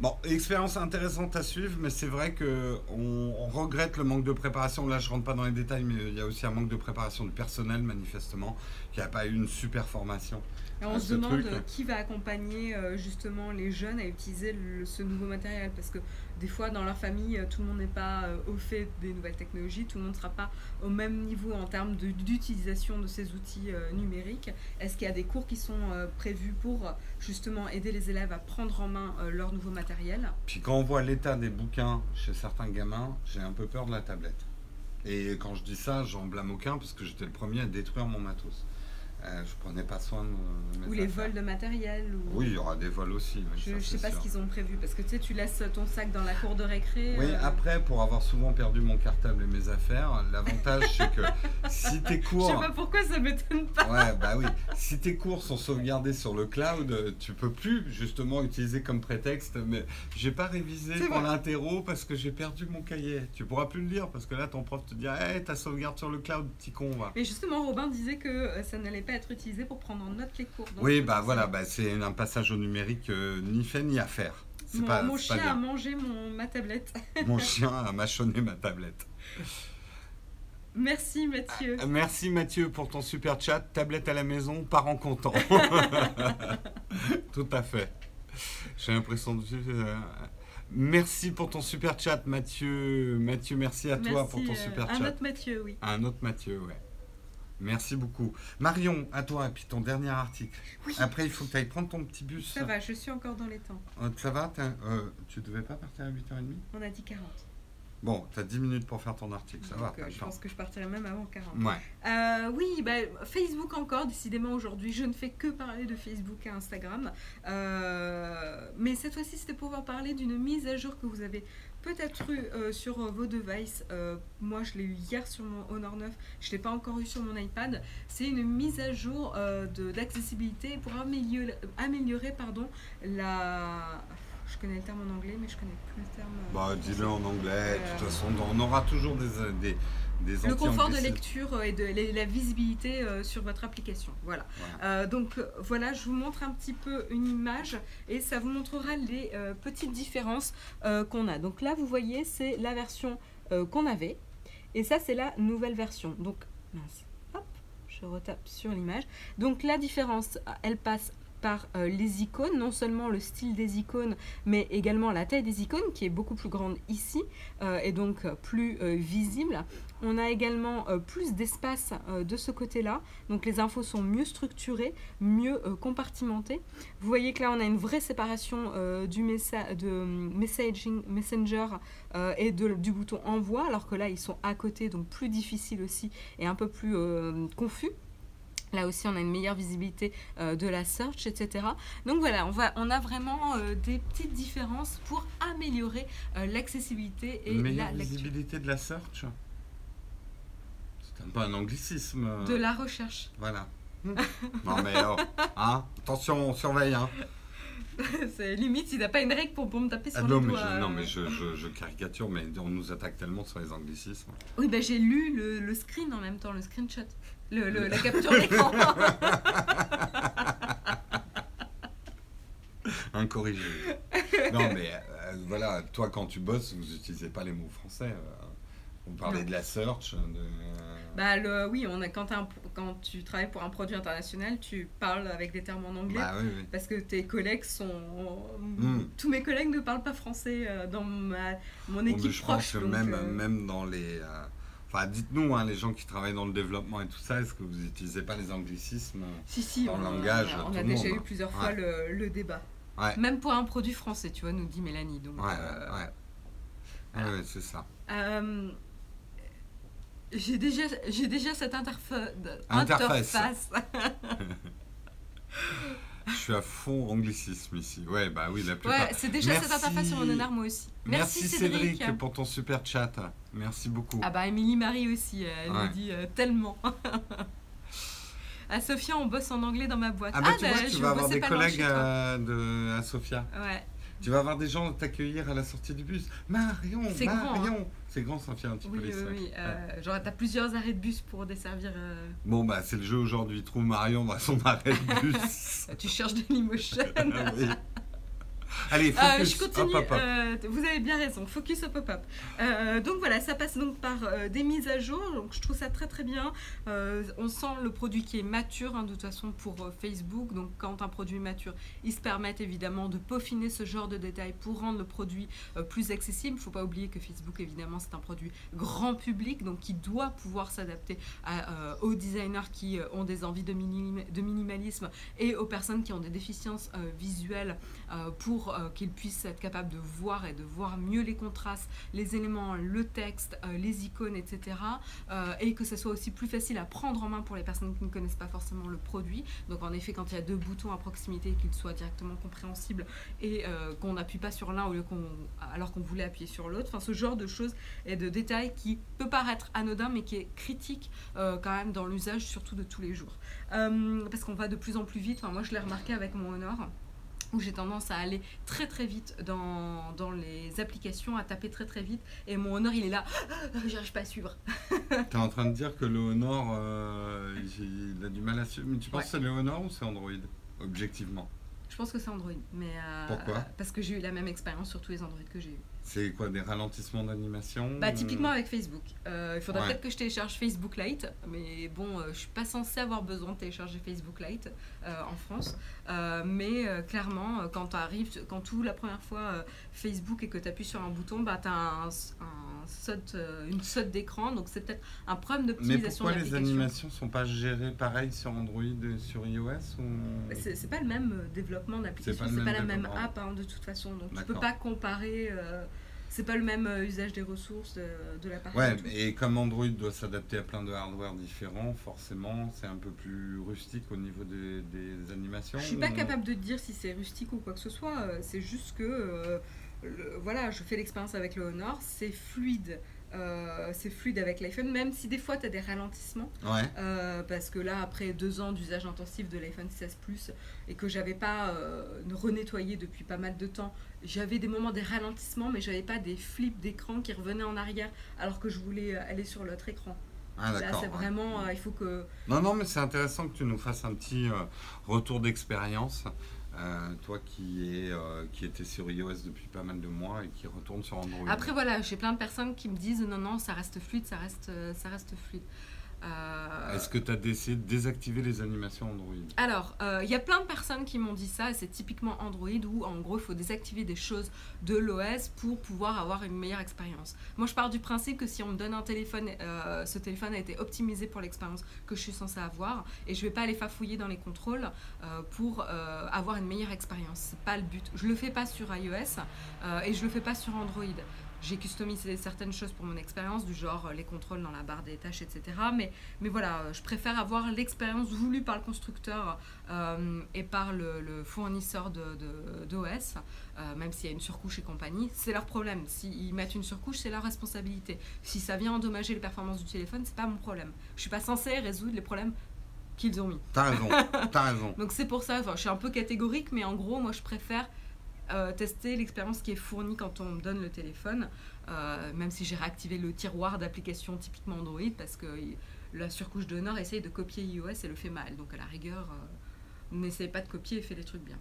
Bon, expérience intéressante à suivre, mais c'est vrai que on, on regrette le manque de préparation. Là, je rentre pas dans les détails, mais il y a aussi un manque de préparation du personnel, manifestement, qui n'a pas eu une super formation. Et on Ah, se demande truc, euh, qui va accompagner euh, justement les jeunes à utiliser le- ce nouveau matériel? Parce que des fois, dans leur famille, euh, tout le monde n'est pas au fait des nouvelles technologies, tout le monde ne sera pas au même niveau en termes de- d'utilisation de ces outils numériques. Est-ce qu'il y a des cours qui sont prévus pour justement aider les élèves à prendre en main leur nouveau matériel? Puis quand on voit l'état des bouquins chez certains gamins, j'ai un peu peur de la tablette. Et quand je dis ça, j'en blâme aucun parce que j'étais le premier à détruire mon matos. Euh, je prenais pas soin de mes Ou les affaires. vols de matériel ou... Oui, il y aura des vols aussi. oui, Je ne sais pas ce qu'ils ont prévu parce que tu sais, tu laisses ton sac dans la cour de récré. Oui, euh, après, pour avoir souvent perdu mon cartable et mes affaires, l'avantage c'est que si tes Je cours. sais pas pourquoi ça m'étonne pas. Ouais, bah oui. Si tes cours sont sauvegardés sur le cloud, tu peux plus justement utiliser comme prétexte. Mais j'ai pas révisé pour l'interro parce que j'ai perdu mon cahier. Tu pourras plus le lire parce que là, ton prof te dira, hey, ta sauvegarde sur le cloud, petit con, va. Mais justement, Robin disait que euh, ça n'allait pas être utilisé pour prendre en note les cours. Donc, Oui, bah c'est- voilà, bah, c'est un passage au numérique euh, ni fait ni à faire. Mon, pas, mon c'est pas chien a mangé mon, ma tablette. Mon chien a mâchonné ma tablette. Merci Mathieu. Merci Mathieu pour ton super chat. Tablette à la maison, parents contents. Tout à fait. J'ai l'impression de. euh, Merci pour ton super chat, Mathieu. Mathieu, merci à toi pour ton euh, super un chat. autre Mathieu, oui. Un autre Mathieu, ouais. Merci beaucoup. Marion, à toi, et puis ton dernier article. Oui. Après, il faut que tu ailles prendre ton petit bus. Ça va, je suis encore dans les temps. Euh, ça va euh, Tu devais pas partir à 8h30 On a dit 40. Bon, tu as 10 minutes pour faire ton article, ça va. Donc, euh, t'as le je temps. pense que je partirai même avant 40. Ouais. Euh, oui, bah, Facebook encore, décidément aujourd'hui, je ne fais que parler de Facebook et Instagram. Euh, mais cette fois-ci, c'était pour vous parler d'une mise à jour que vous avez peut-être eu euh, sur euh, vos devices. Euh, moi, je l'ai eu hier sur mon Honor 9, je ne l'ai pas encore eu sur mon iPad. C'est une mise à jour de- d'accessibilité pour améliorer, améliorer pardon, la... Je connais le terme en anglais, mais je connais plus le terme... Bah, dis-le en anglais. De toute façon, on aura toujours des, des, des le confort de lecture euh, et de la- la visibilité euh, sur votre application. Voilà. Euh, donc voilà, je vous montre un petit peu une image et ça vous montrera les euh, petites différences qu'on a. Donc là, vous voyez, c'est la version qu'on avait et ça, c'est la nouvelle version. Donc, mince, hop, je retape sur l'image. Donc la différence, elle passe par les icônes, non seulement le style des icônes, mais également la taille des icônes qui est beaucoup plus grande ici euh, et donc plus euh, visible. On a également euh, plus d'espace euh, de ce côté-là, donc les infos sont mieux structurées, mieux euh, compartimentées. Vous voyez que là on a une vraie séparation du messa- de hum, messaging, messenger et de- du bouton envoi, alors que là ils sont à côté, donc plus difficile aussi et un peu plus confus. Là aussi, on a une meilleure visibilité euh, de la search, etc. Donc voilà, on, va, on a vraiment euh, des petites différences pour améliorer euh, l'accessibilité et meilleure la lecture. visibilité de la search? C'est un peu un anglicisme. euh, De la recherche. Voilà. non mais oh, hein, attention, on surveille. Hein. C'est limite, il n'a pas une règle pour, pour me taper sur Ah le non, mais, doigt. je, non, euh. mais je, je- je caricature, mais on nous attaque tellement sur les anglicismes. Oui, bah, j'ai lu le, le screen en même temps, le screenshot. Le, le- la capture d'écran. Incorrigé. non, mais euh, voilà, toi, quand tu bosses, vous n'utilisez pas les mots français. euh. Vous parlez Non. de la search. De... bah, le, oui, on a, quand, t'as un- quand tu travailles pour un produit international, tu parles avec des termes en anglais. Bah oui, oui. Parce que tes collègues sont. Mm. Tous mes collègues ne parlent pas français euh, dans ma, mon Bon, équipe je pense proche. que donc, même, euh, même dans les. euh, Enfin, dites-nous, hein, les gens qui travaillent dans le développement et tout ça, est-ce que vous n'utilisez pas les anglicismes Si, si, dans on, le a- langage, on a déjà monde, eu hein? plusieurs Ouais. fois le, le débat. Ouais. Même pour un produit français, tu vois, nous dit Mélanie. Donc, Ouais, euh, ouais, ouais. voilà. Ouais, ouais, c'est ça. Euh, j'ai déjà, j'ai déjà cette interfa- Interface. interface. Je suis à fond anglicisme ici. Ouais, bah oui, la plupart. ouais, c'est déjà cette Merci. interface sur mon honneur, moi aussi. Merci, Cédric. pour ton super chat. Merci beaucoup. Ah bah Émilie Marie aussi, elle Ouais. nous dit euh, tellement. à Sophia, on bosse en anglais dans ma boîte. Ah bah tu bah, vois, je tu vas avoir des collègues toi. euh, de, à Sofia. Ouais. Tu vas avoir des gens t'accueillir à la sortie du bus. Marion, C'est grand, hein. C'est grand, Sofia, un petit Oui, peu les oui, sacs. oui. Euh, genre, t'as plusieurs arrêts de bus pour desservir. euh, Bon, bah c'est le jeu aujourd'hui. Trouve Marion dans son arrêt de bus. Tu cherches de l'emotion. Allez, Euh, focus. je continue. Hop, hop, hop. euh, vous avez bien raison. Focus au pop-up. Euh, donc voilà, ça passe donc par euh, des mises à jour. Donc je trouve ça très très bien. Euh, on sent le produit qui est mature hein, de toute façon pour euh, Facebook. Donc quand un produit est mature, ils se permettent évidemment de peaufiner ce genre de détails pour rendre le produit euh, plus accessible. Il ne faut pas oublier que Facebook évidemment c'est un produit grand public donc qui doit pouvoir s'adapter euh, aux designers qui euh, ont des envies de, minim- de minimalisme et aux personnes qui ont des déficiences euh, visuelles euh, euh, qu'ils puissent être capables de voir et de voir mieux les contrastes, les éléments, le texte, euh, les icônes, etc. Euh, et que ce soit aussi plus facile à prendre en main pour les personnes qui ne connaissent pas forcément le produit. Donc en effet, quand il y a deux boutons à proximité, qu'ils soient directement compréhensibles et qu'on n'appuie pas sur l'un alors qu'on voulait appuyer sur l'autre. Enfin, ce genre de choses et de détails qui peut paraître anodin, mais qui est critique quand même dans l'usage, surtout de tous les jours. Parce qu'on va de plus en plus vite. Enfin, moi, je l'ai remarqué avec mon Honor où j'ai tendance à aller très très vite dans, dans les applications, à taper très très vite. Et mon Honor, il est là, j'arrive pas à suivre. T'es en train de dire que le Honor, euh, il a du mal à suivre. Mais tu penses Ouais. que c'est le Honor ou c'est Android Objectivement? Je pense que c'est Android. Mais, euh, Pourquoi? Parce que j'ai eu la même expérience sur tous les Android que j'ai eu. C'est quoi, des ralentissements d'animation Bah, typiquement avec Facebook. Euh, il faudrait Ouais. peut-être que je télécharge Facebook Lite, mais bon, je suis pas censée avoir besoin de télécharger Facebook Lite euh, en France. Euh, mais euh, clairement, euh, quand tu arrives, quand tu la première fois euh, Facebook et que tu appuies sur un bouton, bah, tu as un, un saute, une saute d'écran, donc c'est peut-être un problème Mais d'optimisation pourquoi de les animations sont pas gérées pareil sur Android et sur iOS ou... C'est pas le même développement d'application, pas c'est pas, même la même app hein, de toute façon, donc tu peux pas comparer. C'est pas le même euh, usage des ressources de, de la partie. Ouais, et comme Android doit s'adapter à plein de hardware différents, forcément, c'est un peu plus rustique au niveau des, des animations. Je suis pas capable de dire si c'est rustique ou quoi que ce soit. euh, C'est juste que, euh, le- voilà, je fais l'expérience avec le Honor, c'est fluide. Euh, c'est fluide avec l'iPhone, même si des fois tu as des ralentissements. Ouais. Euh, parce que là, après deux ans d'usage intensif de l'iPhone 16 Plus et que j'avais pas euh, renettoyé depuis pas mal de temps, j'avais des moments des ralentissements, mais j'avais pas des flips d'écran qui revenaient en arrière alors que je voulais euh, aller sur l'autre écran. Ah, Là, c'est ouais. vraiment, il faut que. Non, non, mais c'est intéressant que tu nous fasses un petit retour d'expérience. Euh, toi qui, est, euh, qui était sur iOS depuis pas mal de mois et qui retourne sur Android. Après voilà, j'ai plein de personnes qui me disent non non, ça reste fluide, ça reste, euh, ça reste fluide. Euh, Est-ce que tu as décidé de désactiver les animations Android Alors, euh, il y a plein de personnes qui m'ont dit ça, et c'est typiquement Android où en gros il faut désactiver des choses de l'OS pour pouvoir avoir une meilleure expérience. Moi je pars du principe que si on me donne un téléphone, euh, ce téléphone a été optimisé pour l'expérience que je suis censée avoir, et je vais pas aller fafouiller dans les contrôles euh, pour euh, avoir une meilleure expérience. C'est pas le but. Je le fais pas sur iOS euh, et je le fais pas sur Android. J'ai customisé certaines choses pour mon expérience, du genre euh, les contrôles dans la barre des tâches, etc. Mais, mais voilà, euh, je préfère avoir l'expérience voulue par le constructeur euh, et par le, le fournisseur d'OS, euh, même s'il y a une surcouche et compagnie. C'est leur problème. S'ils mettent une surcouche, c'est leur responsabilité. Si ça vient endommager les performances du téléphone, c'est pas mon problème. Je suis pas censée résoudre les problèmes qu'ils ont mis. T'as raison, t'as raison. Donc c'est pour ça, enfin, je suis un peu catégorique, mais en gros, moi je préfère euh, tester l'expérience qui est fournie quand on me donne le téléphone, euh, même si j'ai réactivé le tiroir d'applications typiquement Android, parce que la surcouche d'honneur essaye de copier iOS et le fait mal. Donc à la rigueur, euh, n'essayez pas de copier et faites les trucs bien.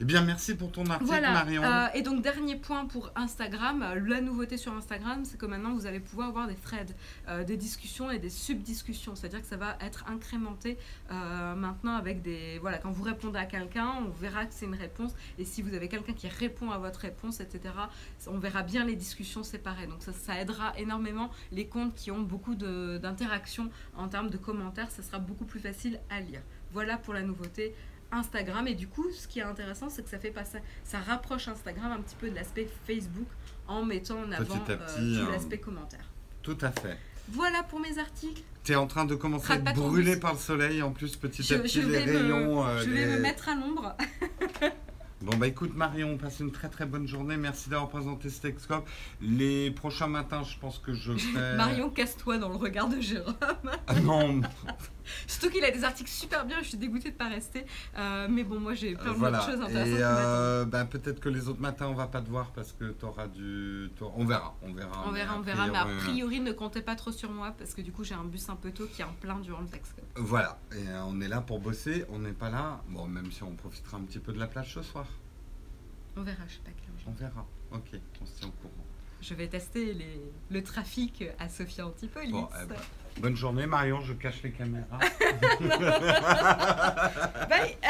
Eh bien, merci pour ton article, Voilà. Marion. Euh, et donc, dernier point pour Instagram. La nouveauté sur Instagram, c'est que maintenant, vous allez pouvoir avoir des threads, euh, des discussions et des subdiscussions. C'est-à-dire que ça va être incrémenté euh, maintenant avec des. Voilà, quand vous répondez à quelqu'un, on verra que c'est une réponse. Et si vous avez quelqu'un qui répond à votre réponse, etc., on verra bien les discussions séparées. Donc, ça, ça aidera énormément les comptes qui ont beaucoup d'interactions en termes de commentaires. Ça sera beaucoup plus facile à lire. Voilà pour la nouveauté Instagram. Et du coup, ce qui est intéressant, c'est que ça fait passer, ça rapproche Instagram un petit peu de l'aspect Facebook en mettant en avant euh, hein. l'aspect commentaire. Tout à fait. Voilà pour mes articles. T'es en train de commencer à être brûlé par le soleil. En plus, petit Je, à petit, les rayons. euh, je vais les- me mettre à l'ombre. Bon, bah écoute, Marion, passe une très très bonne journée. Merci d'avoir présenté ce Texcope. Les prochains matins, je pense que je. Marion, casse-toi dans le regard de Jérôme. Ah non, Surtout qu'il a des articles super bien, je suis dégoûtée de pas rester. Euh, mais bon, moi j'ai plein voilà. d'autres choses intéressantes. Et euh, bah, peut-être que les autres matins, on va pas te voir parce que t'auras du. t'auras- On verra, on verra. On verra, on verra, mais a priori, ne comptez pas trop sur moi parce que du coup j'ai un bus un peu tôt qui est en plein durant le texte. Voilà. Et euh, on est là pour bosser. On n'est pas là. Bon, même si on profitera un petit peu de la plage ce soir. On verra, je sais pas quel. On verra. Ok, on se tient au courant. Je vais tester les, le trafic à Sophia Antipolis. Bon, ben. Bonne journée, Marion. Je cache les caméras. Bye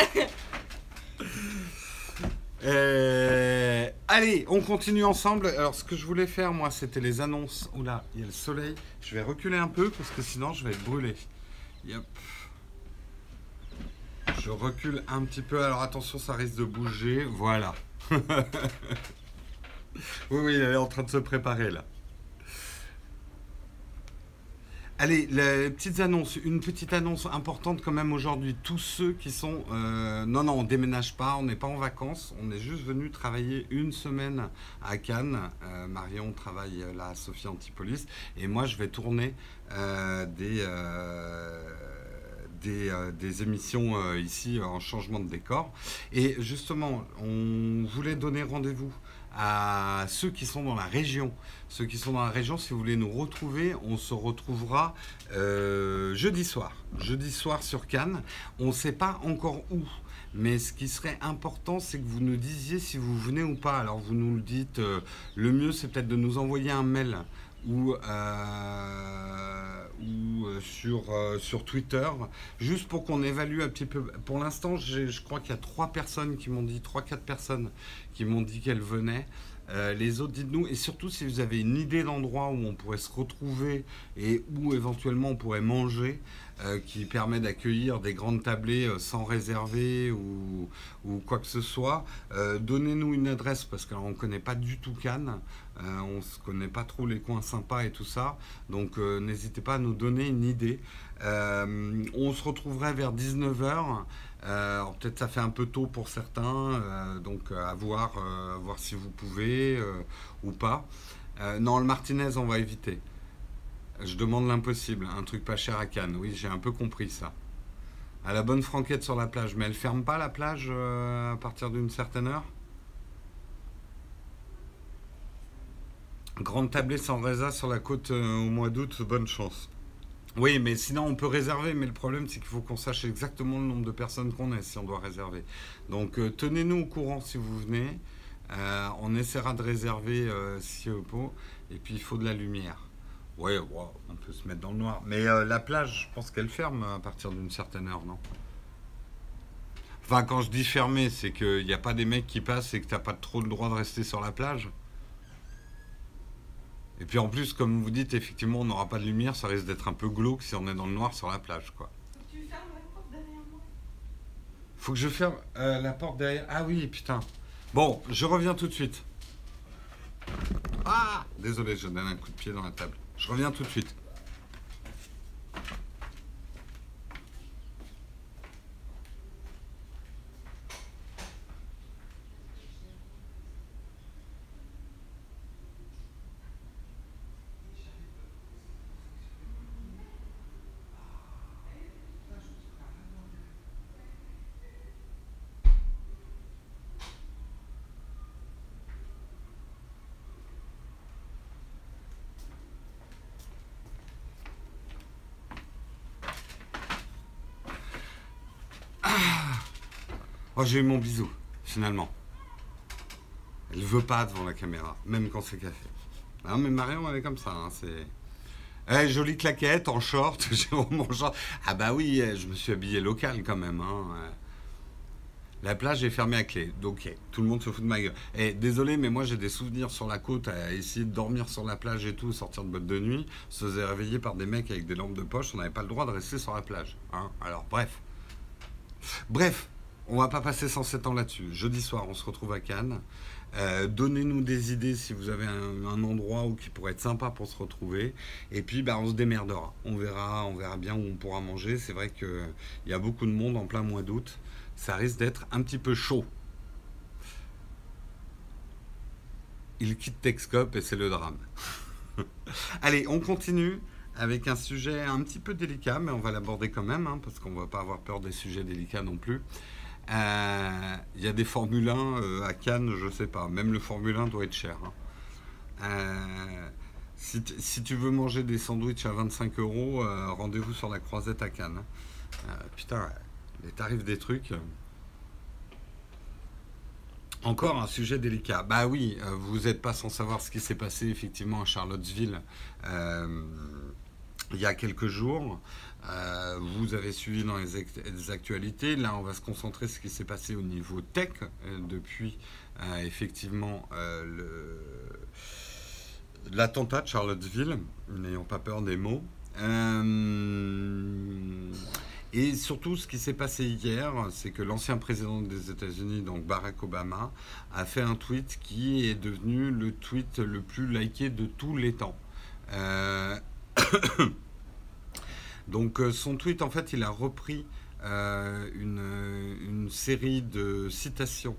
Euh, allez, on continue ensemble. Alors, ce que je voulais faire, moi, c'était les annonces. Oula, il y a le soleil. Je vais reculer un peu parce que sinon, je vais être brûlé. Yep. Je recule un petit peu. Alors, attention, ça risque de bouger. Voilà. oui, oui, elle est en train de se préparer là. Allez, les petites annonces. Une petite annonce importante quand même aujourd'hui. Tous ceux qui sont... euh, non, non, on déménage pas, on n'est pas en vacances. On est juste venu travailler une semaine à Cannes. Euh, Marion travaille euh, là à Sophie Antipolis. Et moi, je vais tourner des... des, émissions ici en changement de décor. Et justement, on voulait donner rendez-vous à ceux qui sont dans la région. Ceux qui sont dans la région, si vous voulez nous retrouver, on se retrouvera euh, jeudi soir. Jeudi soir sur Cannes. On ne sait pas encore où. Mais ce qui serait important, c'est que vous nous disiez si vous venez ou pas. Alors vous nous le dites, euh, le mieux c'est peut-être de nous envoyer un mail ou, euh, ou euh, sur, euh, sur Twitter, juste pour qu'on évalue un petit peu. Pour l'instant, je crois qu'il y a trois personnes qui m'ont dit, trois, quatre personnes qui m'ont dit qu'elles venaient. Euh, les autres, dites-nous, et surtout si vous avez une idée d'endroit où on pourrait se retrouver et où éventuellement on pourrait manger, qui permet d'accueillir des grandes tablées sans réserver ou, ou quoi que ce soit, donnez-nous une adresse parce qu'on ne connaît pas du tout Cannes, euh, on ne se connaît pas trop les coins sympas et tout ça, donc euh, n'hésitez pas à nous donner une idée. Euh, on se retrouverait vers 19h. Euh, alors peut-être ça fait un peu tôt pour certains, donc à voir, si vous pouvez ou pas. Non, le Martinez, on va éviter. Je demande l'impossible, un truc pas cher à Cannes. Oui, j'ai un peu compris ça. À la bonne franquette sur la plage, mais elle ferme pas la plage à partir d'une certaine heure? Grande tablée sans résa sur la côte euh, au mois d'août, bonne chance. Oui, mais sinon on peut réserver, mais le problème c'est qu'il faut qu'on sache exactement le nombre de personnes qu'on est si on doit réserver. Donc euh, tenez-nous au courant si vous venez. Euh, on essaiera de réserver euh, si. Et puis il faut de la lumière. Ouais, ouais, on peut se mettre dans le noir. Mais la plage, je pense qu'elle ferme à partir d'une certaine heure, non? Enfin, quand je dis fermer, c'est qu'il n'y a pas des mecs qui passent et que tu n'as pas trop le droit de rester sur la plage. Et puis en plus, comme vous dites, effectivement, on n'aura pas de lumière, ça risque d'être un peu glauque si on est dans le noir sur la plage, quoi. Tu fermes la porte derrière moi? Faut que je ferme euh, la porte derrière. Ah oui, putain. Bon, je reviens tout de suite. Ah Désolé, je donne un coup de pied dans la table. Je reviens tout de suite. J'ai eu mon bisou, finalement. Elle veut pas devant la caméra, même quand c'est café. Non, mais Marion, elle est comme ça. Hein, c'est. Eh, jolie claquette en short, mon short. Ah bah oui, eh, je me suis habillé local quand même. Hein. La plage est fermée à clé, donc tout le monde se fout de ma gueule. Et eh, désolé, mais moi j'ai des souvenirs sur la côte à essayer de dormir sur la plage et tout, sortir de boîte de nuit, se faisait réveiller par des mecs avec des lampes de poche, on n'avait pas le droit de rester sur la plage. Hein. Alors bref. Bref, on va pas passer 107 ans là-dessus. Jeudi soir, on se retrouve à Cannes. Euh, donnez-nous des idées si vous avez un, endroit où qui pourrait être sympa pour se retrouver. Et puis, bah, on se démerdera. On verra, on verra bien où on pourra manger. C'est vrai qu'il y a beaucoup de monde en plein mois d'août. Ça risque d'être un petit peu chaud. Il quitte Texcope et c'est le drame. Allez, on continue avec un sujet un petit peu délicat, mais on va l'aborder quand même, hein, parce qu'on ne va pas avoir peur des sujets délicats non plus. Il euh, y a des Formule 1 euh, à Cannes, je sais pas. Même le Formule 1 doit être cher. Hein. Euh, si, tu veux manger des sandwichs à 25 euros, rendez-vous sur la croisette à Cannes. Hein. putain, les tarifs des trucs. Encore un sujet délicat. Bah oui, vous n'êtes pas sans savoir ce qui s'est passé effectivement à Charlottesville il y a quelques jours. Euh, vous avez suivi dans les, actualités. Là, on va se concentrer sur ce qui s'est passé au niveau tech euh, depuis euh, effectivement l'attentat de Charlottesville, n'ayant pas peur des mots. et surtout, ce qui s'est passé hier, c'est que l'ancien président des États-Unis, donc Barack Obama, a fait un tweet qui est devenu le tweet le plus liké de tous les temps. Donc euh, son tweet, en fait, il a repris euh, une, série de citations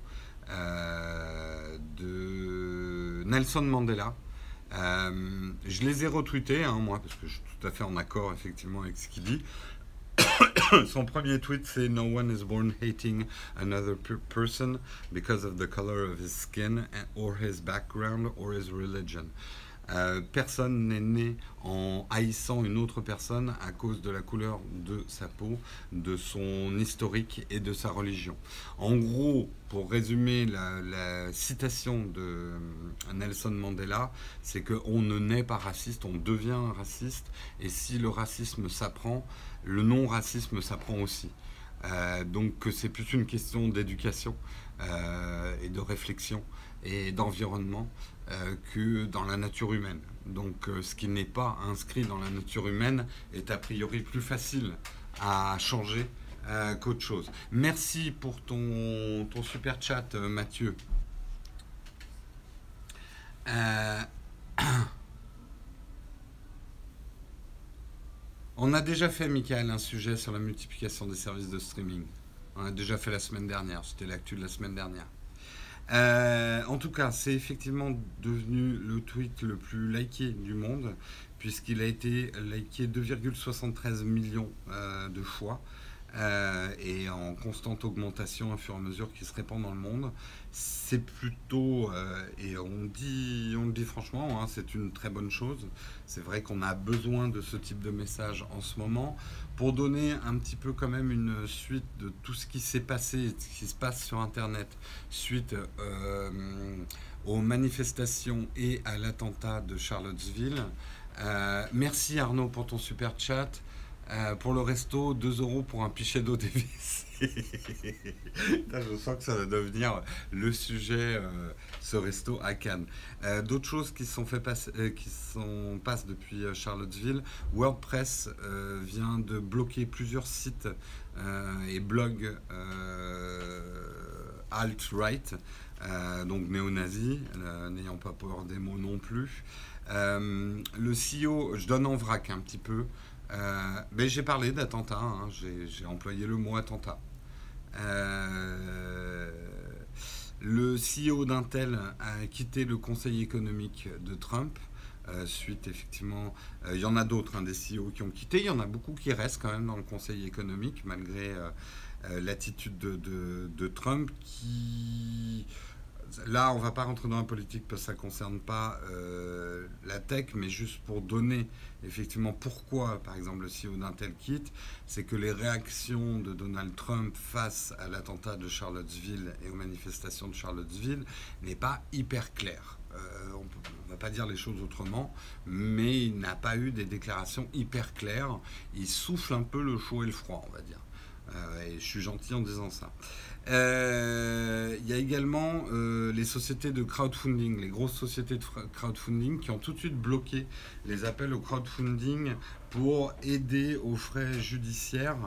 euh, de Nelson Mandela. je les ai retweetées, hein, moi, parce que je suis tout à fait en accord effectivement avec ce qu'il dit. Son premier tweet, c'est No one is born hating another person because of the color of his skin or his background or his religion. Euh, personne n'est né en haïssant une autre personne à cause de la couleur de sa peau, de son historique et de sa religion. En gros, pour résumer la, citation de euh, Nelson Mandela, c'est qu'on ne naît pas raciste, on devient raciste, et si le racisme s'apprend, le non-racisme s'apprend aussi. Euh, donc c'est plus une question d'éducation et de réflexion et d'environnement que dans la nature humaine. Donc euh, ce qui n'est pas inscrit dans la nature humaine est a priori plus facile à changer euh, qu'autre chose. Merci pour ton, ton super chat Mathieu. On a déjà fait, Michael, un sujet sur la multiplication des services de streaming. On a déjà fait la semaine dernière. C'était l'actu de la semaine dernière. Euh, en tout cas, c'est effectivement devenu le tweet le plus liké du monde, puisqu'il a été liké 2,73 millions euh, de fois. Euh, et en constante augmentation au fur et à mesure qu'il se répand dans le monde. C'est plutôt, et on, dit, on le dit franchement, hein, c'est une très bonne chose. C'est vrai qu'on a besoin de ce type de message en ce moment pour donner un petit peu quand même une suite de tout ce qui s'est passé, ce qui se passe sur Internet suite euh, aux manifestations et à l'attentat de Charlottesville. Euh, merci Arnaud pour ton super chat. Euh, pour le resto, 2 euros pour un pichet d'eau dévissé. je sens que ça va devenir le sujet, euh, ce resto à Cannes. Euh, d'autres choses qui sont fait qui sont passent depuis Charlottesville. WordPress vient de bloquer plusieurs sites et blogs alt-right, donc néo-nazi, n'ayant pas peur des mots non plus. le CEO, je donne en vrac un petit peu, mais j'ai parlé d'attentat, hein, j'ai employé le mot attentat. le CEO d'Intel a quitté le conseil économique de Trump. Euh, suite effectivement, euh, il y en a d'autres, hein, des CEO qui ont quitté, il y en a beaucoup qui restent quand même dans le Conseil économique malgré euh, l'attitude de, de, Trump qui... Là, on ne va pas rentrer dans la politique parce que ça ne concerne pas la tech, mais juste pour donner effectivement pourquoi, par exemple, le CEO d'Intel quitte, c'est que les réactions de Donald Trump face à l'attentat de Charlottesville et aux manifestations de Charlottesville n'est pas hyper claire. on peut pas dire les choses autrement, mais il n'a pas eu des déclarations hyper claires. Il souffle un peu le chaud et le froid, on va dire. Euh, et je suis gentil en disant ça. Euh, il y a également euh, les sociétés de crowdfunding, les grosses sociétés de crowdfunding qui ont tout de suite bloqué les appels au crowdfunding pour aider aux frais judiciaires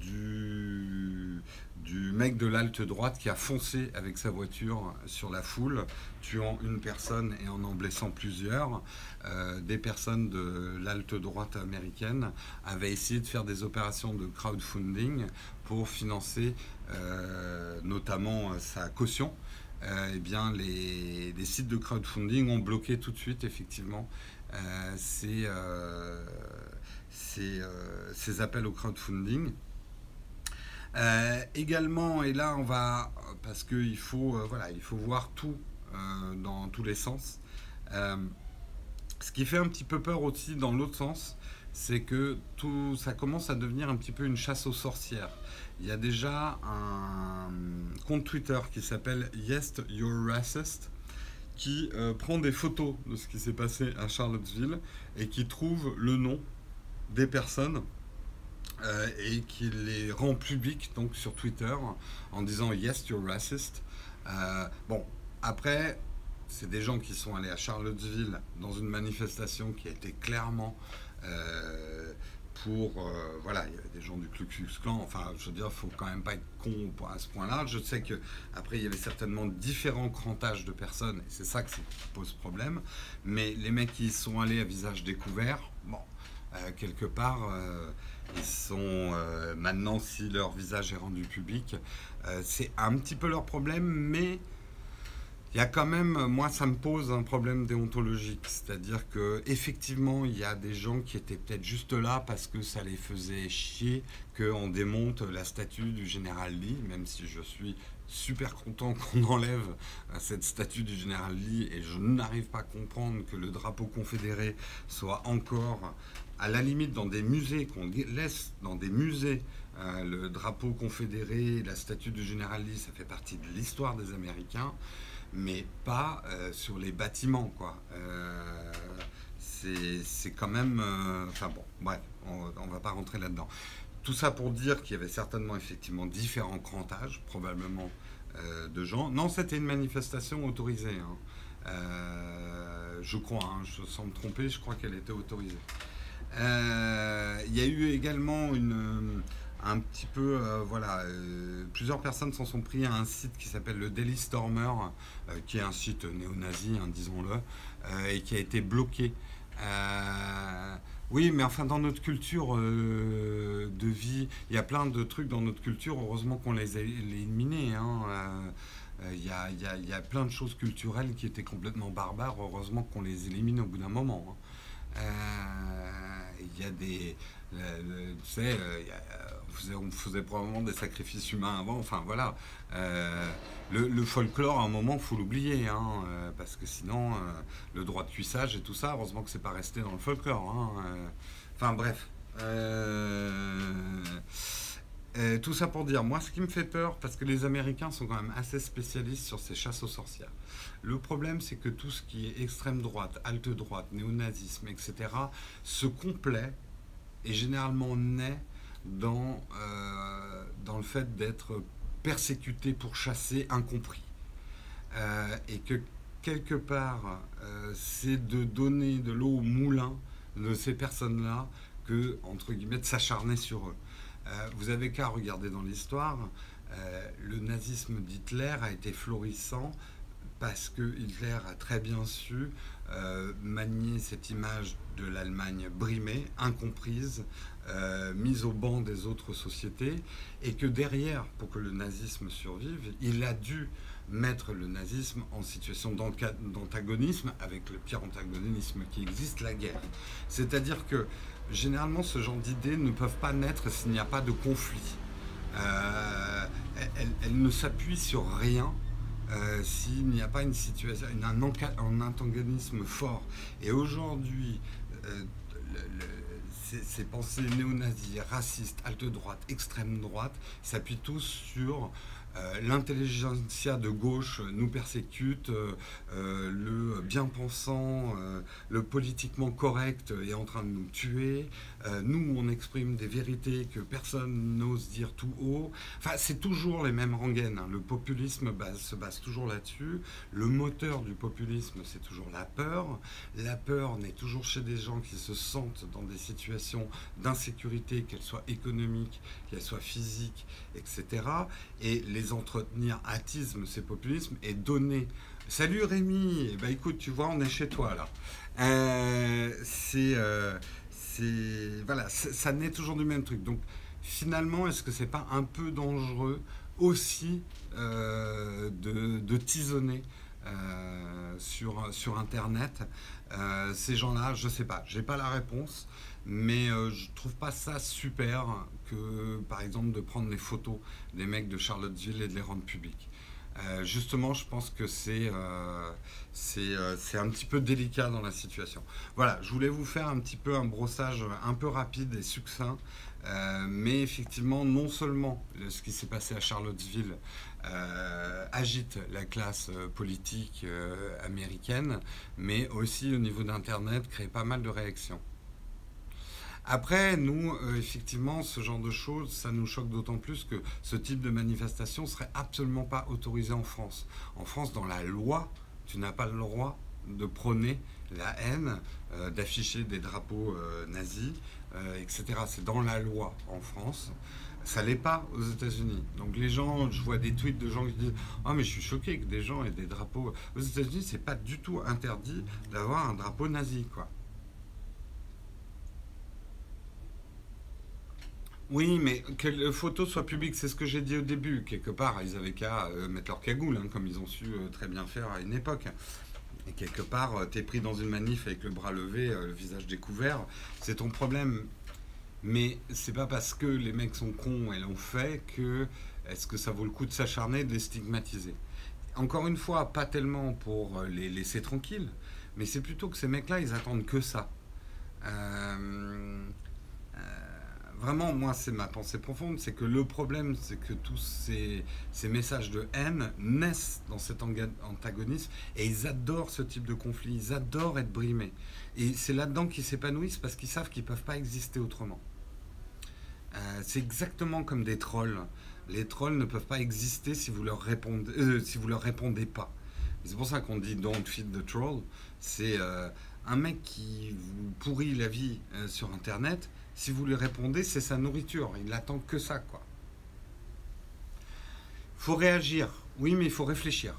du, du mec de l'alte droite qui a foncé avec sa voiture sur la foule, tuant une personne et en en blessant plusieurs. Euh, des personnes de l'alte droite américaine avaient essayé de faire des opérations de crowdfunding pour financer euh, notamment sa caution. Eh bien, les, sites de crowdfunding ont bloqué tout de suite, effectivement, euh, ces appels au crowdfunding. Euh, également, et là on va, parce qu'il faut, euh, voilà, il faut voir tout euh, dans tous les sens. ce qui fait un petit peu peur aussi dans l'autre sens, c'est que tout, ça commence à devenir un petit peu une chasse aux sorcières. Il y a déjà un compte Twitter qui s'appelle Yes You're Racist qui prend des photos de ce qui s'est passé à Charlottesville et qui trouve le nom des personnes euh, et qui les rend publics donc sur Twitter en disant yes you're racist. Euh, bon après c'est des gens qui sont allés à Charlottesville dans une manifestation qui a été clairement euh, pour voilà il y avait des gens du Ku Klux enfin je veux dire faut quand même pas être con à ce point-là. Je sais que après il y avait certainement différents crantages de personnes et c'est ça qui pose problème. Mais les mecs qui sont allés à visage découvert bon quelque part ils sont euh, maintenant, si leur visage est rendu public, euh, c'est un petit peu leur problème, mais il y a quand même, moi, ça me pose un problème déontologique. C'est-à-dire que effectivement, il y a des gens qui étaient peut-être juste là parce que ça les faisait chier qu'on démonte la statue du général Lee, même si je suis super content qu'on enlève euh, cette statue du général Lee et je n'arrive pas à comprendre que le drapeau confédéré soit encore à la limite dans des musées, qu'on laisse dans des musées euh, le drapeau confédéré, la statue du général Lee, ça fait partie de l'histoire des Américains, mais pas euh, sur les bâtiments, quoi. Euh, c'est quand même... enfin bon, bref, on ne va pas rentrer là-dedans. Tout ça pour dire qu'il y avait certainement effectivement différents crantages, probablement de gens. Non, c'était une manifestation autorisée. Hein. je crois, hein, je, sans me tromper, je crois qu'elle était autorisée. Euh, il y a eu également une, euh, un petit peu, euh, voilà, plusieurs personnes s'en sont pris à un site qui s'appelle le Daily Stormer, qui est un site néo-nazi, hein, disons-le, et qui a été bloqué. oui, mais enfin, dans notre culture de vie, il y a plein de trucs dans notre culture, heureusement qu'on les a éliminés. Hein, il y, a, y, y, a, plein de choses culturelles qui étaient complètement barbares, heureusement qu'on les élimine au bout d'un moment. Hein. Euh, il y a des. tu sais, euh, on faisait probablement des sacrifices humains avant. Enfin voilà. Euh, le, folklore, à un moment, il faut l'oublier. Hein, parce que sinon, le droit de cuissage et tout ça, heureusement que c'est pas resté dans le folklore. Hein, enfin bref. Tout ça pour dire, moi, ce qui me fait peur, parce que les Américains sont quand même assez spécialistes sur ces chasses aux sorcières. Le problème, c'est que tout ce qui est extrême droite, halte droite, néonazisme, etc., se complaît et généralement naît dans, euh, dans le fait d'être persécuté pour chasser incompris. Euh, et que quelque part, euh, c'est de donner de l'eau au moulin de ces personnes-là que, entre guillemets, de s'acharner sur eux. Vous avez qu'à regarder dans l'histoire, euh, le nazisme d'Hitler a été florissant parce que Hitler a très bien su euh, manier cette image de l'Allemagne brimée, incomprise, euh, mise au banc des autres sociétés, et que derrière, pour que le nazisme survive, il a dû mettre le nazisme en situation d'antagonisme, avec le pire antagonisme qui existe, la guerre. C'est-à-dire que généralement, ce genre d'idées ne peuvent pas naître s'il n'y a pas de conflit. Euh, elles, ne s'appuient sur rien euh, s'il n'y a pas une situation, un, antagonisme fort. Et aujourd'hui, euh, ces, pensées néo-nazis, racistes, halte-droite, extrême-droite s'appuient tous sur euh, l'intelligentsia de gauche nous persécute, euh, euh, le bien-pensant, le politiquement correct est en train de nous tuer, nous on exprime des vérités que personne n'ose dire tout haut. Enfin, c'est toujours les mêmes rengaines. Hein. Le populisme se base toujours là-dessus. Le moteur du populisme, c'est toujours la peur. La peur naît toujours chez des gens qui se sentent dans des situations d'insécurité, qu'elles soient économiques, qu'elles soient physiques, etc. Et les entretenir attisme ces populismes et donner. Salut Rémi, eh ben, écoute, tu vois, on est chez toi là. Euh, c'est, euh, voilà, ça naît toujours du même truc. Donc finalement, est-ce que c'est pas un peu dangereux aussi euh, de, tisonner sur, sur Internet Ces gens-là, je sais pas, j'ai pas la réponse. Mais euh, je trouve pas ça super que, par exemple, de prendre les photos des mecs de Charlottesville et de les rendre publiques. Euh, justement, je pense que c'est euh, c'est un petit peu délicat dans la situation. Voilà, je voulais vous faire un petit peu un brossage un peu rapide et succinct. mais effectivement, non seulement ce qui s'est passé à Charlottesville agite la classe politique américaine, mais aussi au niveau d'Internet crée pas mal de réactions. Après, nous, euh, effectivement, ce genre de choses, ça nous choque d'autant plus que ce type de manifestation serait absolument pas autorisé en France. En France, dans la loi, tu n'as pas le droit de prôner la haine, euh, d'afficher des drapeaux euh, nazis, etc. C'est dans la loi en France. Ça l'est pas aux États-Unis. Donc les gens, je vois des tweets de gens qui disent "Ah mais je suis choqué que des gens aient des drapeaux." Aux États-Unis, c'est pas du tout interdit d'avoir un drapeau nazi, quoi. Oui, mais que les photos soient publiques, c'est ce que j'ai dit au début. Quelque part, ils avaient qu'à euh, mettre leur cagoule, hein, comme ils ont su euh, très bien faire à une époque. Et quelque part, euh, t'es pris dans une manif avec le bras levé, le visage découvert, c'est ton problème. Mais c'est pas parce que les mecs sont cons et l'ont fait que est-ce que ça vaut le coup de s'acharner, de les stigmatiser? Encore une fois, pas tellement pour les laisser tranquilles, mais c'est plutôt que ces mecs-là, ils attendent que ça. Vraiment, moi, c'est ma pensée profonde, c'est que le problème, c'est que tous ces, messages de haine naissent dans cet antagonisme et ils adorent ce type de conflit, ils adorent être brimés. Et c'est là-dedans qu'ils s'épanouissent parce qu'ils savent qu'ils ne peuvent pas exister autrement. Euh, c'est exactement comme des trolls. Les trolls ne peuvent pas exister si vous leur répondez, euh, si vous leur répondez pas. C'est pour ça qu'on dit don't feed the troll. C'est euh, un mec qui vous pourrit la vie sur Internet si vous lui répondez, c'est sa nourriture. Il n'attend que ça, quoi. faut réagir. Oui, mais il faut réfléchir.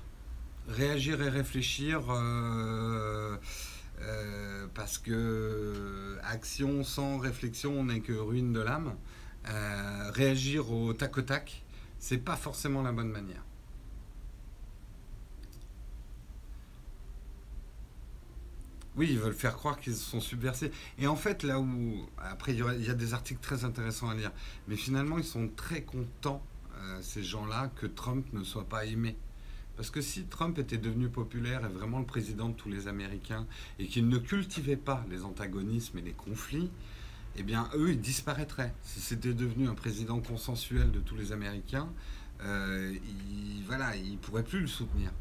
Réagir et réfléchir, euh, euh, parce que action sans réflexion n'est que ruine de l'âme. Euh, réagir au tac au tac, c'est pas forcément la bonne manière. Oui, ils veulent faire croire qu'ils sont subversés. Et en fait, là où. Après, il y, a des articles très intéressants à lire. Mais finalement, ils sont très contents, euh, ces gens-là, que Trump ne soit pas aimé. Parce que si Trump était devenu populaire et vraiment le président de tous les Américains, et qu'il ne cultivait pas les antagonismes et les conflits, eh bien, eux, ils disparaîtraient. Si c'était devenu un président consensuel de tous les Américains, euh, il, voilà, ils ne pourraient plus le soutenir.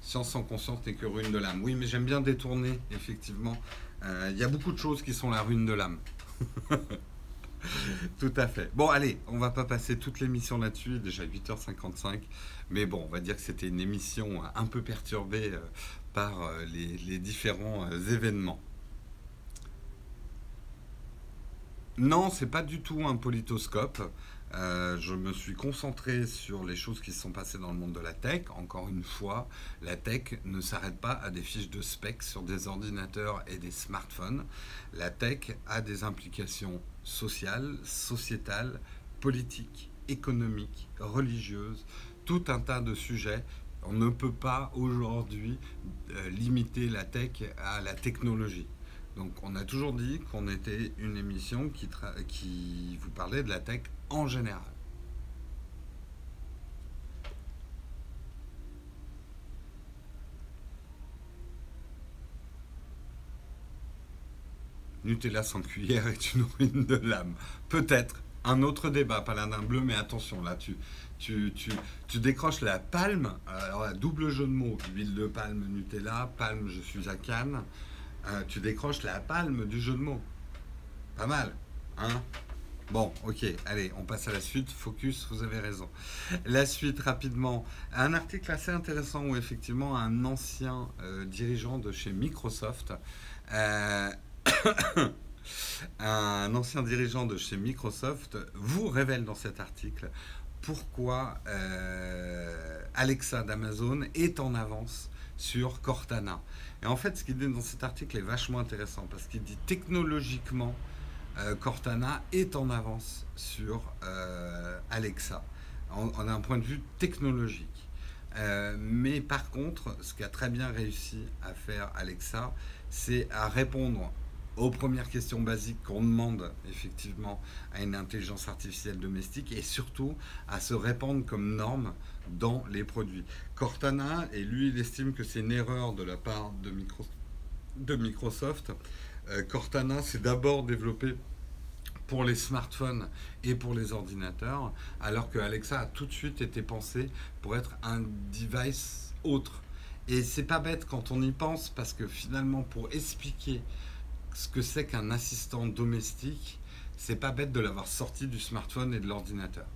Science sans conscience n'est que ruine de l'âme. Oui, mais j'aime bien détourner, effectivement. Euh, il y a beaucoup de choses qui sont la ruine de l'âme. Tout à fait. Bon, allez, on va pas passer toute l'émission là-dessus, déjà 8h55. Mais bon, on va dire que c'était une émission un peu perturbée euh, par euh, les, différents événements. Non, c'est pas du tout un politoscope. Euh, je me suis concentré sur les choses qui se sont passées dans le monde de la tech. Encore une fois, la tech ne s'arrête pas à des fiches de specs sur des ordinateurs et des smartphones. La tech a des implications sociales, sociétales, politiques, économiques, religieuses, tout un tas de sujets. On ne peut pas aujourd'hui euh, limiter la tech à la technologie. Donc on a toujours dit qu'on était une émission qui, qui vous parlait de la tech en général. Nutella sans cuillère est une ruine de l'âme. Peut-être. Un autre débat, paladin bleu, mais attention, là, tu, tu, tu, tu, décroches la palme. Alors, la double jeu de mots, huile de palme, Nutella, palme, je suis à Cannes. Euh, tu décroches la palme du jeu de mots. Pas mal, hein? Bon, ok, allez, on passe à la suite. Focus, vous avez raison. La suite, rapidement. Un article assez intéressant où effectivement un ancien euh, dirigeant de chez Microsoft, euh, un ancien dirigeant de chez Microsoft vous révèle dans cet article pourquoi Alexa d'Amazon est en avance sur Cortana. Et en fait, ce qu'il dit dans cet article est vachement intéressant parce qu'il dit technologiquement, euh, Cortana est en avance sur euh, Alexa, en, un point de vue technologique. Euh, mais par contre, ce qui a très bien réussi à faire Alexa, c'est à répondre aux premières questions basiques qu'on demande effectivement à une intelligence artificielle domestique et surtout à se répandre comme norme dans les produits. Cortana, et lui, il estime que c'est une erreur de la part de Microsoft. Euh, Cortana, c'est d'abord développé pour les smartphones et pour les ordinateurs, alors que Alexa a tout de suite été pensé pour être un device autre. Et c'est pas bête quand on y pense, parce que finalement, pour expliquer ce que c'est qu'un assistant domestique, c'est pas bête de l'avoir sorti du smartphone et de l'ordinateur.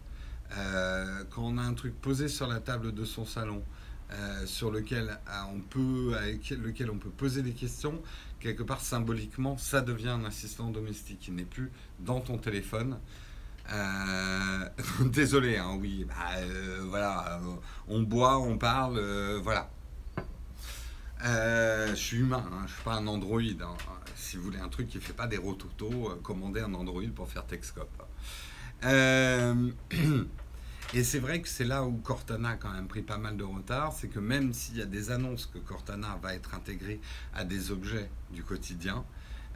Euh, quand on a un truc posé sur la table de son salon, euh, sur avec lequel on peut poser des questions, quelque part symboliquement, ça devient un assistant domestique. Il n'est plus dans ton téléphone. désolé, hein, oui, bah, voilà, on boit, on parle, voilà. je suis humain, hein, je suis pas un Android. Hein. Si vous voulez un truc qui fait pas des rototos, commandez un Android pour faire Texcope. Et c'est vrai que c'est là où Cortana a quand même pris pas mal de retard, c'est que même s'il y a des annonces que Cortana va être intégré à des objets du quotidien,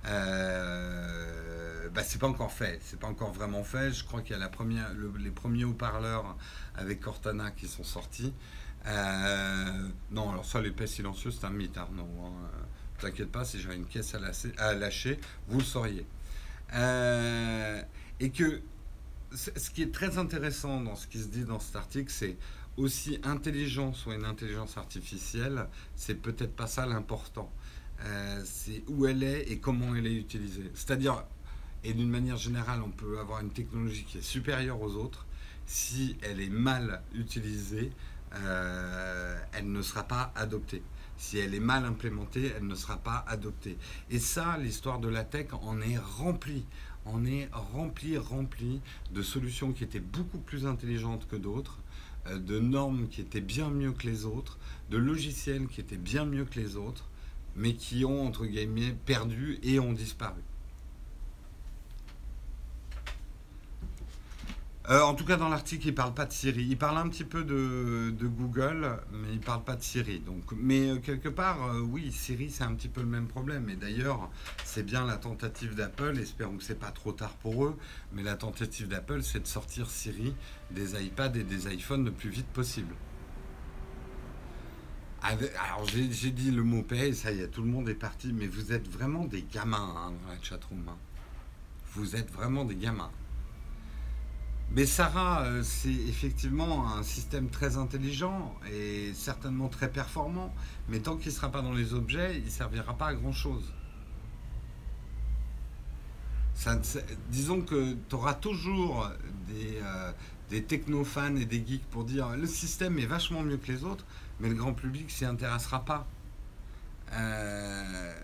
euh, bah c'est pas encore fait, c'est pas encore vraiment fait. Je crois qu'il y a les premiers haut-parleurs avec Cortana qui sont sortis. Euh, non, alors ça, l'épée silencieux, c'est un mythe, Arnaud. Hein. T'inquiète pas, si j'avais une caisse à, à, lâcher, vous le sauriez. Euh, et que ce qui est très intéressant dans ce qui se dit dans cet article, c'est aussi intelligent soit une intelligence artificielle, c'est peut-être pas ça l'important. Euh, c'est où elle est et comment elle est utilisée. C'est-à-dire, et d'une manière générale, on peut avoir une technologie qui est supérieure aux autres. Si elle est mal utilisée, euh, elle ne sera pas adoptée. Si elle est mal implémentée, elle ne sera pas adoptée. Et ça, l'histoire de la tech en est remplie on est rempli, rempli de solutions qui étaient beaucoup plus intelligentes que d'autres, euh, de normes qui étaient bien mieux que les autres, de logiciels qui étaient bien mieux que les autres, mais qui ont, entre guillemets, perdu et ont disparu. Euh, en tout cas, dans l'article, il ne parle pas de Siri. Il parle un petit peu de, Google, mais il ne parle pas de Siri. Donc, mais euh, quelque part, euh, oui, Siri, c'est un petit peu le même problème. Et d'ailleurs, c'est bien la tentative d'Apple. Espérons que ce n'est pas trop tard pour eux. Mais la tentative d'Apple, c'est de sortir Siri des iPads et des iPhones le plus vite possible. Alors, j'ai dit le mot paix, ça y est, tout le monde est parti. Mais vous êtes vraiment des gamins hein, dans la chatroom. Hein. Vous êtes vraiment des gamins. Mais Sarah, euh, c'est effectivement un système très intelligent et certainement très performant, mais tant qu'il ne sera pas dans les objets, il ne servira pas à grand-chose. disons que tu auras toujours des, euh, des technofans et des geeks pour dire le système est vachement mieux que les autres, mais le grand public s'y intéressera pas. Euh,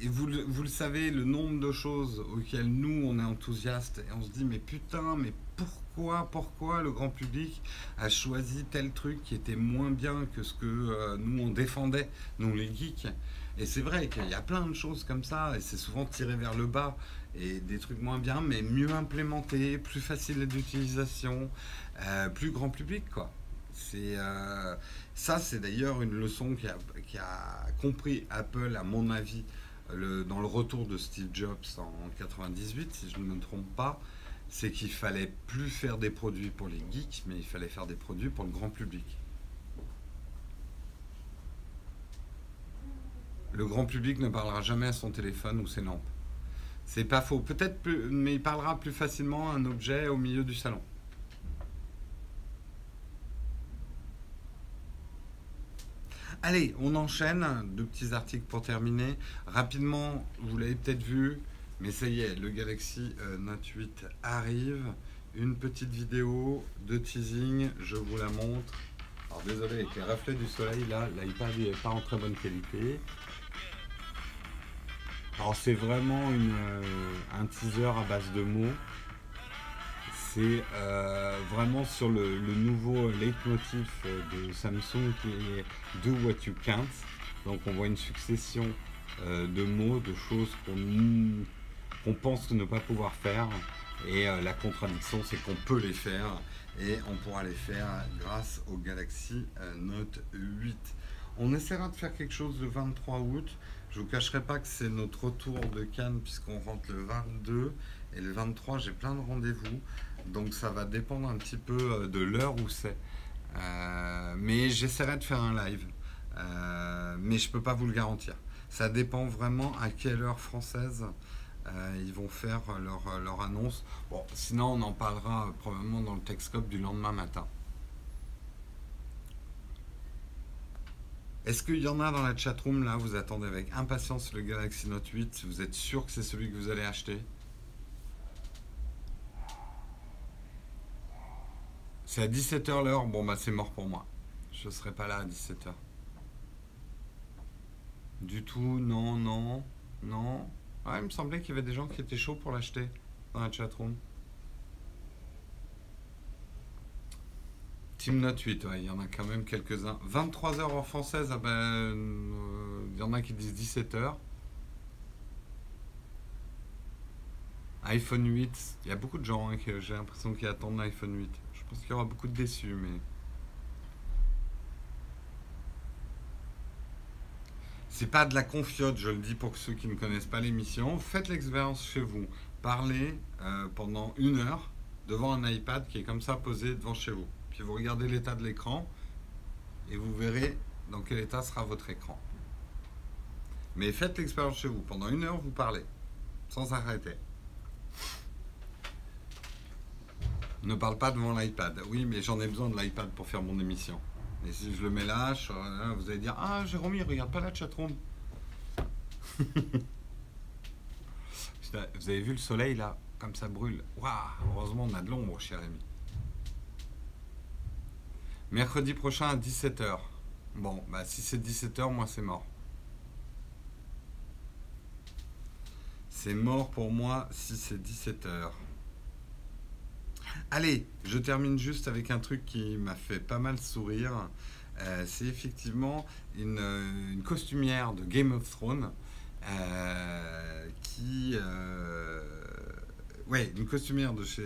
et vous, vous le savez, le nombre de choses auxquelles nous, on est enthousiastes, et on se dit, mais putain, mais pourquoi, le grand public a choisi tel truc qui était moins bien que ce que euh, nous, on défendait, nous, les geeks Et c'est vrai qu'il y a plein de choses comme ça, et c'est souvent tiré vers le bas, et des trucs moins bien, mais mieux implémentés, plus faciles d'utilisation, euh, plus grand public, quoi. C'est euh, ça, c'est d'ailleurs une leçon qui a, qui a compris Apple, à mon avis, dans le retour de Steve Jobs en 98, si je ne me trompe pas, c'est qu'il fallait plus faire des produits pour les geeks, mais il fallait faire des produits pour le grand public. Le grand public ne parlera jamais à son téléphone ou ses lampes. C'est pas faux. Peut-être, mais il parlera plus facilement à un objet au milieu du salon. Allez, on enchaîne. Deux petits articles pour terminer. Rapidement, vous l'avez peut-être vu, mais ça y est, le Galaxy euh, Note 8 arrive. Une petite vidéo de teasing, je vous la montre. Alors désolé, avec les reflets du soleil, là, l'iPad n'est pas en très bonne qualité. Alors c'est vraiment euh, un teaser à base de mots. C'est euh, vraiment sur le, nouveau leitmotiv de Samsung qui est Do What You Can't. Donc on voit une succession de mots, de choses qu'on qu'on pense ne pas pouvoir faire. Et euh, la contradiction, c'est qu'on peut les faire. Et on pourra les faire grâce au Galaxy euh, Note 8. On essaiera de faire quelque chose le 23 août. Je vous cacherai pas que c'est notre retour de Cannes puisqu'on rentre le 22 et le 23 j'ai plein de rendez-vous. Donc ça va dépendre un petit peu euh, de l'heure où c'est. Mais j'essaierai de faire un live. Mais je peux pas vous le garantir. Ça dépend vraiment à quelle heure française ils vont faire leur, leur annonce. Bon, sinon on en parlera euh, probablement dans le Texcope du lendemain matin. Est-ce qu'il y en a dans la chatroom là Vous attendez avec impatience le Galaxy Note 8 Vous êtes sûr que c'est celui que vous allez acheter? C'est à 17h l'heure Bon bah c'est mort pour moi. Je serai pas là à 17h. Du tout, non, non, non. Ah, il me semblait qu'il y avait des gens qui étaient chauds pour l'acheter dans la chatroom. Team Note 8, ouais, il y en a quand même quelques-uns. 23h en française, ah ben, euh, il y en a qui disent 17h. iPhone 8, il y a beaucoup de gens hein, j'ai l'impression qui attendent l'iPhone 8. Je pense qu'il y aura beaucoup de déçus, mais. C'est pas de la confiote, je le dis pour ceux qui ne connaissent pas l'émission. Faites l'expérience chez vous. Parlez euh, pendant une heure devant un iPad qui est comme ça posé devant chez vous. Puis vous regardez l'état de l'écran et vous verrez dans quel état sera votre écran. Mais faites l'expérience chez vous. Pendant une heure, vous parlez sans arrêter. Ne parle pas devant l'iPad. Oui, mais j'en ai besoin de l'iPad pour faire mon émission. Et si je le mets là, je- là, vous allez dire Ah, Jérôme, il regarde pas la chatroom. Vous avez vu le soleil là Comme ça brûle. Waouh Heureusement, on a de l'ombre, cher ami. Mercredi prochain à 17h. Bon, bah si c'est 17h, moi c'est mort. C'est mort pour moi si c'est 17h. Allez, je termine juste avec un truc qui m'a fait pas mal sourire. Euh, c'est effectivement une, euh, une costumière de Game of Thrones euh, qui. ouais, une costumière de, chez,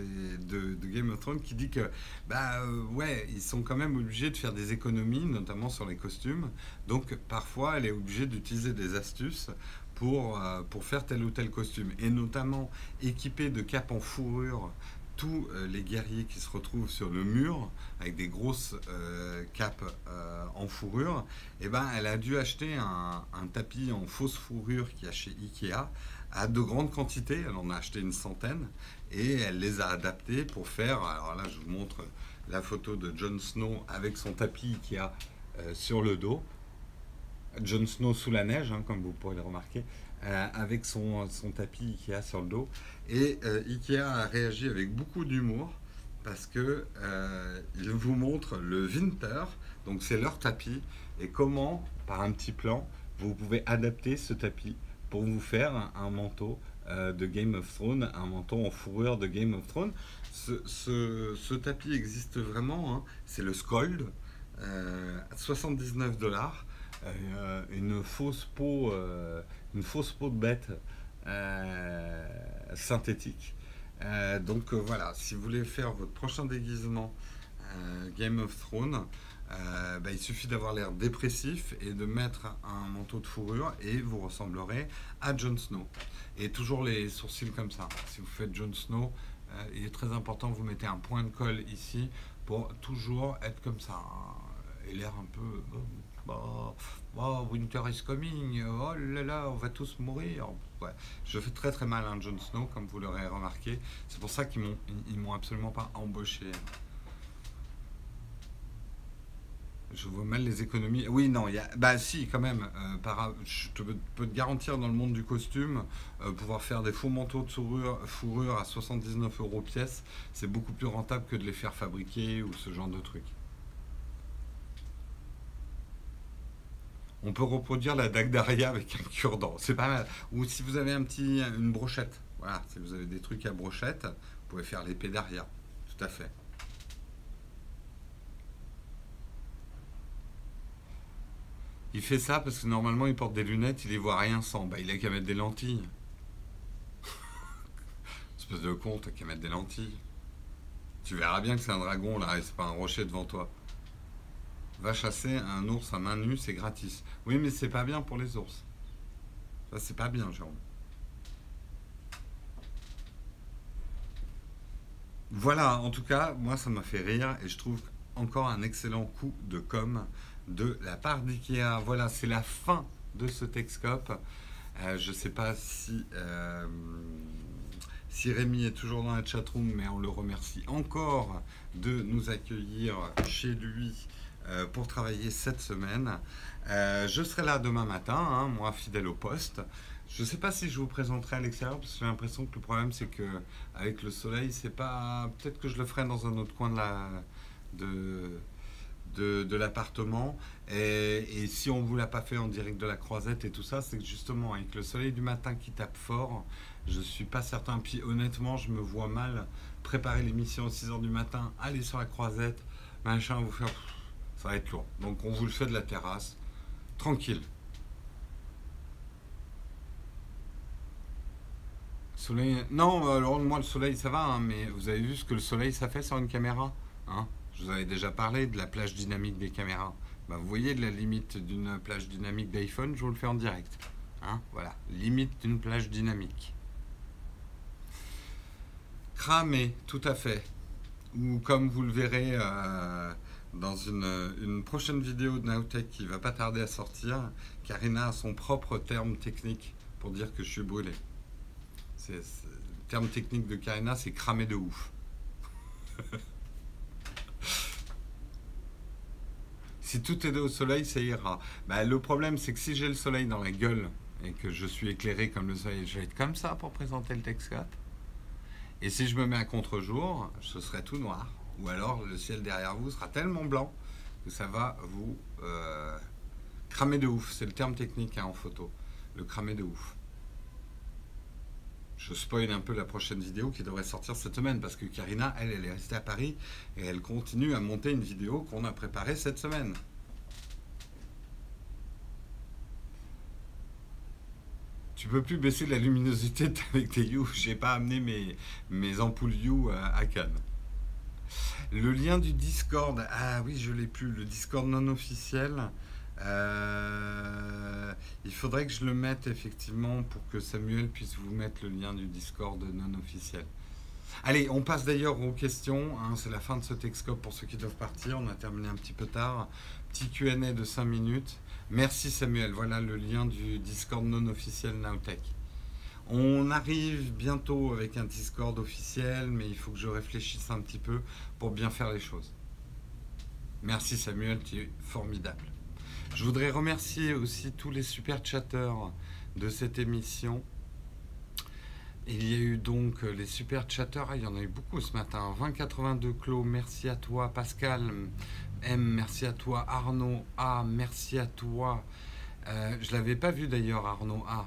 de, Game of Thrones qui dit que, bah ouais, ils sont quand même obligés de faire des économies, notamment sur les costumes. Donc parfois, elle est obligée d'utiliser des astuces pour, pour faire tel ou tel costume. Et notamment équipée de capes en fourrure tous euh, les guerriers qui se retrouvent sur le mur avec des grosses euh, capes euh, en fourrure, eh ben, elle a dû acheter un, tapis en fausse fourrure qui a chez Ikea à de grandes quantités. Elle en a acheté une centaine et elle les a adaptés pour faire. Alors là, je vous montre la photo de Jon Snow avec son tapis Ikea sur le dos. Jon Snow sous la neige, hein, comme vous pourrez le remarquer, euh, avec son, son tapis Ikea sur le dos. Et euh, Ikea a réagi avec beaucoup d'humour parce que euh, il vous montre le Winter, donc c'est leur tapis, et comment, par un petit plan, vous pouvez adapter ce tapis pour vous faire un manteau euh, de Game of Thrones, un manteau en fourrure de Game of Thrones. Ce, tapis existe vraiment, hein. c'est le Scold, euh, 79 dollars, une fausse peau, une fausse peau de bête synthétique. donc voilà, si vous voulez faire votre prochain déguisement Game of Thrones, euh, bah, il suffit d'avoir l'air dépressif et de mettre un manteau de fourrure et vous ressemblerez à Jon Snow. Et toujours les sourcils comme ça. Si vous faites Jon Snow, euh, il est très important que vous mettez un point de colle ici pour toujours être comme ça. Et l'air un peu... Oh, oh, winter is coming, oh là là, on va tous mourir. Je fais très très mal à Jon Snow, comme vous l'aurez remarqué. C'est pour ça qu'ils m'ont, m'ont absolument pas embauché. Je vois mal les économies. Oui, non, il y a... Bah si, quand même. Euh, je peux te garantir dans le monde du costume, euh, pouvoir faire des faux manteaux de fourrure, fourrure à 79 euros pièce, c'est beaucoup plus rentable que de les faire fabriquer ou ce genre de trucs. On peut reproduire la dague d'Aria avec un cure-dent. C'est pas mal. Ou si vous avez un petit, une brochette. Voilà, si vous avez des trucs à brochette, vous pouvez faire l'épée d'Aria. Tout à fait. Il fait ça parce que normalement il porte des lunettes, il y voit rien sans. Bah, il a qu'à mettre des lentilles. Espèce de con, t'as qu'à mettre des lentilles. Tu verras bien que c'est un dragon là et c'est pas un rocher devant toi. Va chasser un ours à main nue, c'est gratis. Oui, mais c'est pas bien pour les ours. Ça, c'est pas bien, Jérôme. Voilà, en tout cas, moi ça m'a fait rire et je trouve encore un excellent coup de com' de la part d'IKEA. Voilà, c'est la fin de ce Texcope. Euh, je ne sais pas si, euh, si Rémi est toujours dans la chatroom, mais on le remercie encore de nous accueillir chez lui euh, pour travailler cette semaine. je serai là demain matin, hein, moi fidèle au poste. Je ne sais pas si je vous présenterai à l'extérieur parce que j'ai l'impression que le problème c'est que avec le soleil, c'est pas. Peut-être que je le ferai dans un autre coin de la de de, l'appartement. Et, si on ne vous l'a pas fait en direct de la croisette et tout ça, c'est que justement avec le soleil du matin qui tape fort, je suis pas certain. Puis honnêtement, je me vois mal préparer l'émission à 6h du matin, aller sur la croisette, machin, vous faire... Ça va être lourd. Donc on vous le fait de la terrasse, tranquille. Soleil... Non, alors moi le soleil ça va, hein, mais vous avez vu ce que le soleil ça fait sur une caméra hein? Je vous avais déjà parlé de la plage dynamique des caméras. Bah, vous voyez de la limite d'une plage dynamique d'iPhone, je vous le fais en direct. Hein? Voilà, limite d'une plage dynamique. Cramé, tout à fait. Ou comme vous le verrez euh, dans une, prochaine vidéo de Nowtech qui va pas tarder à sortir, Karina a son propre terme technique pour dire que je suis brûlé. le terme technique de Karina, c'est cramé de ouf. Si tout est au soleil, ça ira. Bah, le problème, c'est que si j'ai le soleil dans la gueule et que je suis éclairé comme le soleil, je vais être comme ça pour présenter le Texcope. Et si je me mets à contre-jour, ce serait tout noir. Ou alors le ciel derrière vous sera tellement blanc que ça va vous euh, cramer de ouf. C'est le terme technique hein, en photo. Le cramer de ouf je spoil un peu la prochaine vidéo qui devrait sortir cette semaine parce que Karina, elle, elle est restée à Paris et elle continue à monter une vidéo qu'on a préparée cette semaine. Tu peux plus baisser la luminosité avec tes You. J'ai pas amené mes, mes ampoules You à Cannes. Le lien du Discord, ah oui, je l'ai plus. Le Discord non officiel. Euh, il faudrait que je le mette effectivement pour que Samuel puisse vous mettre le lien du Discord non officiel. Allez, on passe d'ailleurs aux questions. Hein. c'est la fin de ce Texcope pour ceux qui doivent partir. On a terminé un petit peu tard. Petit QA de 5 minutes. Merci Samuel. Voilà le lien du Discord non officiel Nowtech. On arrive bientôt avec un Discord officiel, mais il faut que je réfléchisse un petit peu pour bien faire les choses. Merci Samuel, tu es formidable. Je voudrais remercier aussi tous les super chatteurs de cette émission. Il y a eu donc les super chatteurs, ah, il y en a eu beaucoup ce matin. 2082 Clos, merci à toi. Pascal M, merci à toi. Arnaud A, merci à toi. Euh, je l'avais pas vu d'ailleurs, Arnaud A.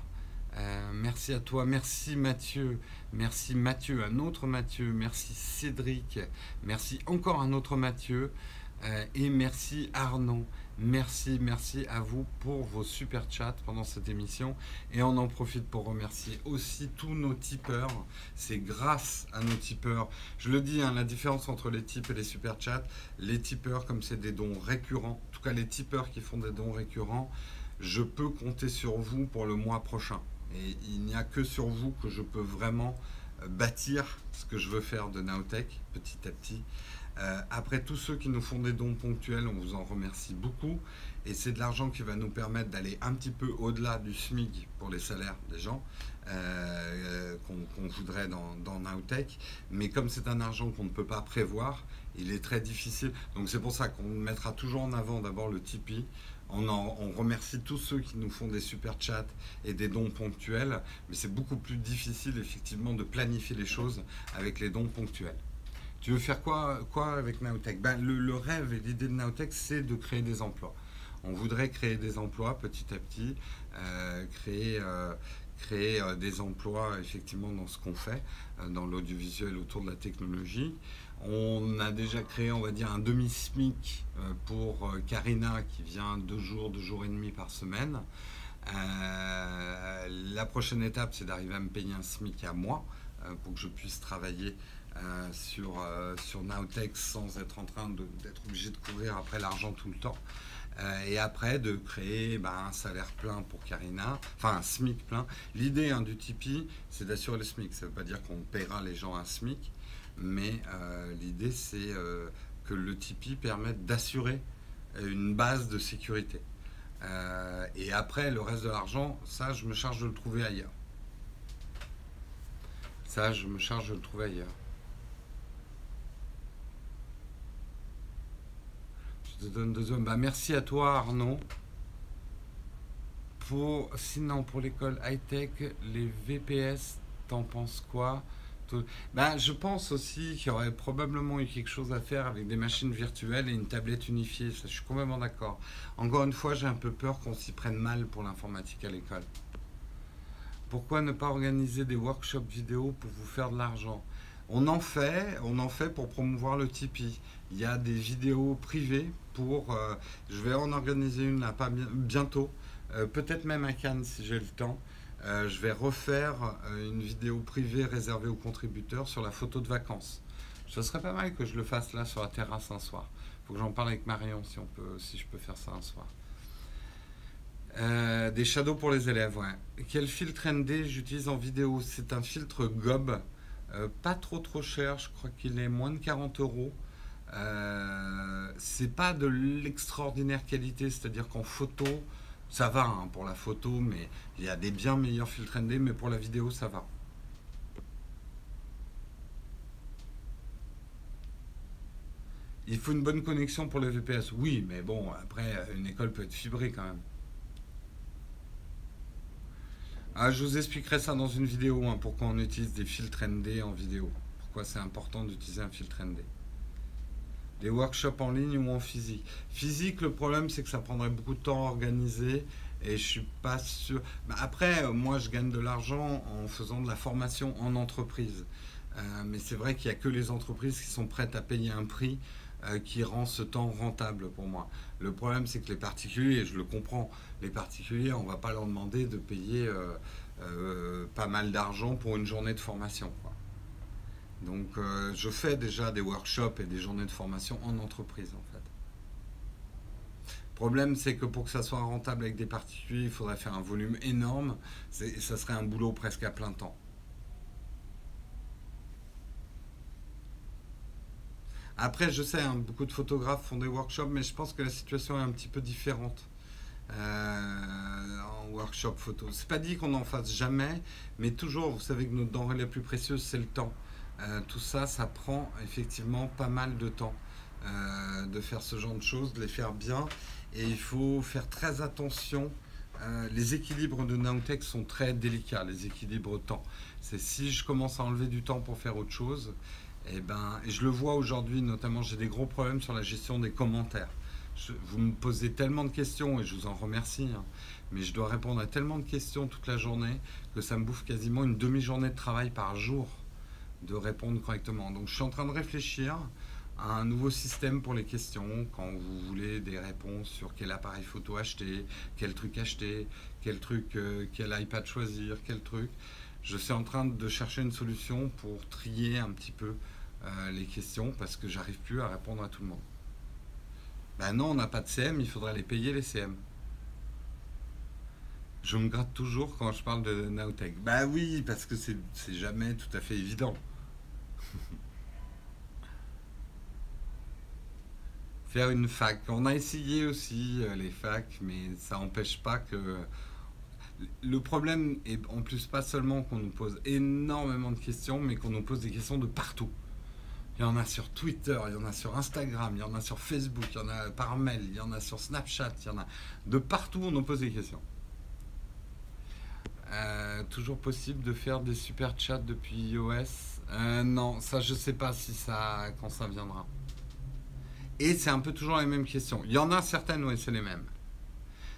Euh, merci à toi, merci Mathieu, merci Mathieu, un autre Mathieu, merci Cédric, merci encore un autre Mathieu, euh, et merci Arnaud. Merci, merci à vous pour vos super chats pendant cette émission. Et on en profite pour remercier aussi tous nos tipeurs. C'est grâce à nos tipeurs. Je le dis, hein, la différence entre les tips et les super chats, les tipeurs, comme c'est des dons récurrents, en tout cas les tipeurs qui font des dons récurrents, je peux compter sur vous pour le mois prochain. Et il n'y a que sur vous que je peux vraiment euh, bâtir ce que je veux faire de Naotech petit à petit. Euh, après, tous ceux qui nous font des dons ponctuels, on vous en remercie beaucoup. Et c'est de l'argent qui va nous permettre d'aller un petit peu au-delà du SMIC pour les salaires des gens euh, qu'on voudrait dans, dans Nowtech. Mais comme c'est un argent qu'on ne peut pas prévoir, il est très difficile. Donc c'est pour ça qu'on mettra toujours en avant d'abord le Tipeee. On, remercie tous ceux qui nous font des super chats et des dons ponctuels, mais c'est beaucoup plus difficile effectivement de planifier les choses avec les dons ponctuels. Tu veux faire quoi, quoi avec Naotech? Ben, le, rêve et l'idée de Naotech, c'est de créer des emplois. On voudrait créer des emplois petit à petit, euh, créer, euh, euh, des emplois effectivement dans ce qu'on fait, dans l'audiovisuel autour de la technologie. On a déjà créé, on va dire, un demi-SMIC pour Karina qui vient deux jours, deux jours et demi par semaine. la prochaine étape, c'est d'arriver à me payer un SMIC à moi pour que je puisse travailler euh, sur, euh, sur Nowtech sans être en train d'être obligé de courir après l'argent tout le temps. Euh, et après, de créer ben, un salaire plein pour Karina, enfin un SMIC plein. L'idée hein, du Tipeee, c'est d'assurer le SMIC. Ça ne veut pas dire qu'on paiera les gens un SMIC, mais l'idée, c'est que le Tipeee permette d'assurer une base de sécurité. et après, le reste de l'argent, ça, je me charge de le trouver ailleurs. Ça, je me charge de le trouver ailleurs. Bah, merci à toi Arnaud. Pour, sinon, pour l'école high-tech, les VPS, t'en penses quoi? Bah, Je pense aussi qu'il y aurait probablement eu quelque chose à faire avec des machines virtuelles et une tablette unifiée. je suis complètement d'accord. Encore une fois, j'ai un peu peur qu'on s'y prenne mal pour l'informatique à l'école. Pourquoi ne pas organiser des workshops vidéo pour vous faire de l'argent? On en fait, on en fait pour promouvoir le Tipeee. Il y a des vidéos privées pour. Euh, je vais en organiser une là, pas bientôt, euh, peut-être même à Cannes si j'ai le temps. Euh, je vais refaire une vidéo privée réservée aux contributeurs sur la photo de vacances. Ce serait pas mal que je le fasse là sur la terrasse un soir. Faut que j'en parle avec Marion si, on peut, si je peux faire ça un soir. des shadows pour les élèves, ouais. Quel filtre ND j'utilise en vidéo? C'est un filtre GOB, pas trop trop cher, je crois qu'il est moins de 40 euros. Euh, c'est pas de l'extraordinaire qualité, c'est-à-dire qu'en photo, ça va hein, pour la photo, mais il y a des bien meilleurs filtres ND, mais pour la vidéo, ça va. Il faut une bonne connexion pour le VPS. Oui, mais bon, après, une école peut être fibrée quand même. Ah, je vous expliquerai ça dans une vidéo, hein, pourquoi on utilise des filtres ND en vidéo. Pourquoi c'est important d'utiliser un filtre ND. Des workshops en ligne ou en physique. Physique, le problème, c'est que ça prendrait beaucoup de temps à organiser et je suis pas sûr. après, euh, moi, je gagne de l'argent en faisant de la formation en entreprise. Euh, mais c'est vrai qu'il n'y a que les entreprises qui sont prêtes à payer un prix euh, qui rend ce temps rentable pour moi. Le problème, c'est que les particuliers, et je le comprends, les particuliers, on ne va pas leur demander de payer pas mal d'argent pour une journée de formation. Donc euh, je fais déjà des workshops et des journées de formation en entreprise en fait. Le problème c'est que pour que ça soit rentable avec des particuliers, il faudrait faire un volume énorme. Ça serait un boulot presque à plein temps. Après, je sais, hein, beaucoup de photographes font des workshops, mais je pense que la situation est un petit peu différente euh, en workshop photo. C'est pas dit qu'on n'en fasse jamais, mais toujours, vous savez que notre denrée la plus précieuse, c'est le temps. Euh, tout ça, ça prend effectivement pas mal de temps euh, de faire ce genre de choses, de les faire bien. Et il faut faire très attention. Euh, les équilibres de Naotech sont très délicats, les équilibres temps. C'est si je commence à enlever du temps pour faire autre chose, et eh ben, et je le vois aujourd'hui, notamment, j'ai des gros problèmes sur la gestion des commentaires. Vous me posez tellement de questions et je vous en remercie. hein, mais je dois répondre à tellement de questions toute la journée que ça me bouffe quasiment une demi-journée de travail par jour de répondre correctement. Donc je suis en train de réfléchir à un nouveau système pour les questions quand vous voulez des réponses sur quel appareil photo acheter, quel truc acheter, quel truc, euh, quel iPad choisir, quel truc. Je suis en train de chercher une solution pour trier un petit peu euh, les questions parce que j'arrive plus à répondre à tout le monde. Ben non, on n'a pas de CM, il faudra les payer les CM. Je me gratte toujours quand je parle de Nowtech. Bah oui, parce que c'est jamais tout à fait évident. Faire une fac. On a essayé aussi euh, les facs, mais ça n'empêche pas que. Le problème est en plus pas seulement qu'on nous pose énormément de questions, mais qu'on nous pose des questions de partout. Il y en a sur Twitter, il y en a sur Instagram, il y en a sur Facebook, il y en a par mail, il y en a sur Snapchat, il y en a de partout on nous pose des questions. Euh, toujours possible de faire des super chats depuis iOS? Euh, Non, ça je sais pas si ça quand ça viendra. Et c'est un peu toujours les mêmes questions. Il y en a certaines où c'est les mêmes.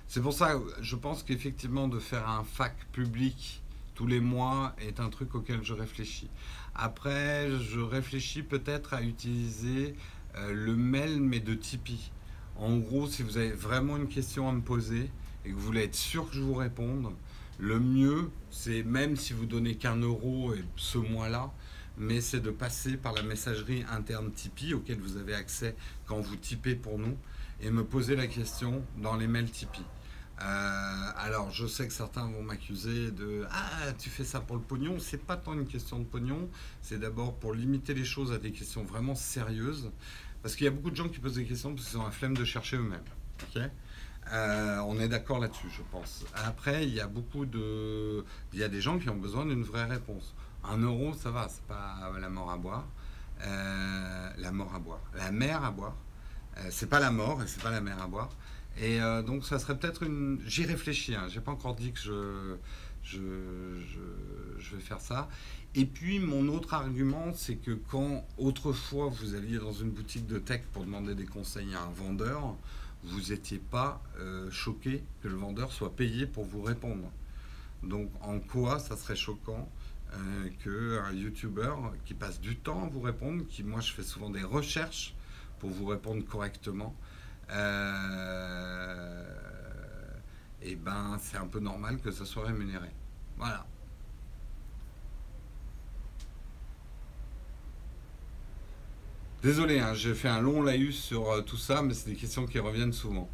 C'est pour ça, je pense qu'effectivement de faire un fac public tous les mois est un truc auquel je réfléchis. Après, je réfléchis peut-être à utiliser euh, le mail mais de Tipeee. En gros, si vous avez vraiment une question à me poser et que vous voulez être sûr que je vous réponde, le mieux, c'est même si vous donnez qu'un euro et ce mois-là, mais c'est de passer par la messagerie interne Tipeee auquel vous avez accès quand vous typez pour nous et me poser la question dans les mails Tipeee. Euh, alors, je sais que certains vont m'accuser de Ah, tu fais ça pour le pognon. C'est pas tant une question de pognon, c'est d'abord pour limiter les choses à des questions vraiment sérieuses. Parce qu'il y a beaucoup de gens qui posent des questions parce qu'ils ont la flemme de chercher eux-mêmes. ok? Euh, on est d'accord là-dessus, je pense. Après, il y a beaucoup de. Il y a des gens qui ont besoin d'une vraie réponse. Un euro, ça va, c'est pas la mort à boire. Euh, la mort à boire. La mer à boire. Euh, c'est pas la mort et c'est pas la mer à boire. Et euh, donc, ça serait peut-être une. J'y réfléchis, hein. j'ai pas encore dit que je, je, je, vais faire ça. Et puis, mon autre argument, c'est que quand autrefois vous alliez dans une boutique de tech pour demander des conseils à un vendeur, vous n'étiez pas choqué que le vendeur soit payé pour vous répondre. Donc, en quoi ça serait choquant euh, qu'un YouTuber qui passe du temps à vous répondre, qui moi je fais souvent des recherches pour vous répondre correctement, euh, et ben c'est un peu normal que ça soit rémunéré. Voilà. Désolé, hein, j'ai fait un long laïus sur euh, tout ça, mais c'est des questions qui reviennent souvent.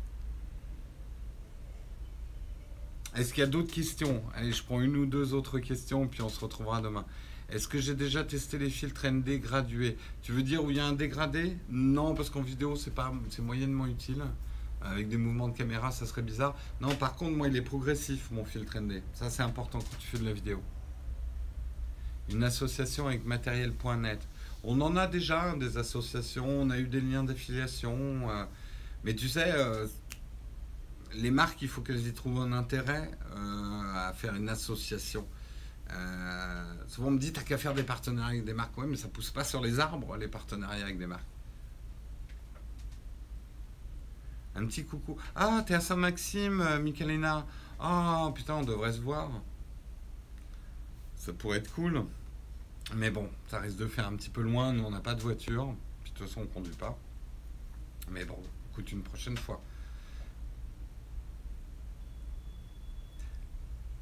Est-ce qu'il y a d'autres questions? Allez, je prends une ou deux autres questions, puis on se retrouvera demain. Est-ce que j'ai déjà testé les filtres ND gradués Tu veux dire où il y a un dégradé? Non, parce qu'en vidéo, c'est moyennement utile. Avec des mouvements de caméra, ça serait bizarre. Non, par contre, moi, il est progressif, mon filtre ND. Ça, c'est important quand tu fais de la vidéo. Une association avec matériel.net. On en a déjà des associations, on a eu des liens d'affiliation. euh, mais tu sais, euh, les marques, il faut qu'elles y trouvent un intérêt euh, à faire une association. Euh, souvent on me dit, t'as qu'à faire des partenariats avec des marques. Ouais, mais ça pousse pas sur les arbres, les partenariats avec des marques. Un petit coucou. Ah, t'es à Saint-Maxime, euh, Michalina. Ah, putain, on devrait se voir. Ça pourrait être cool. Mais bon, ça risque de faire un petit peu loin. Nous, on n'a pas de voiture. Puis de toute façon, on conduit pas. Mais bon, écoute, une prochaine fois.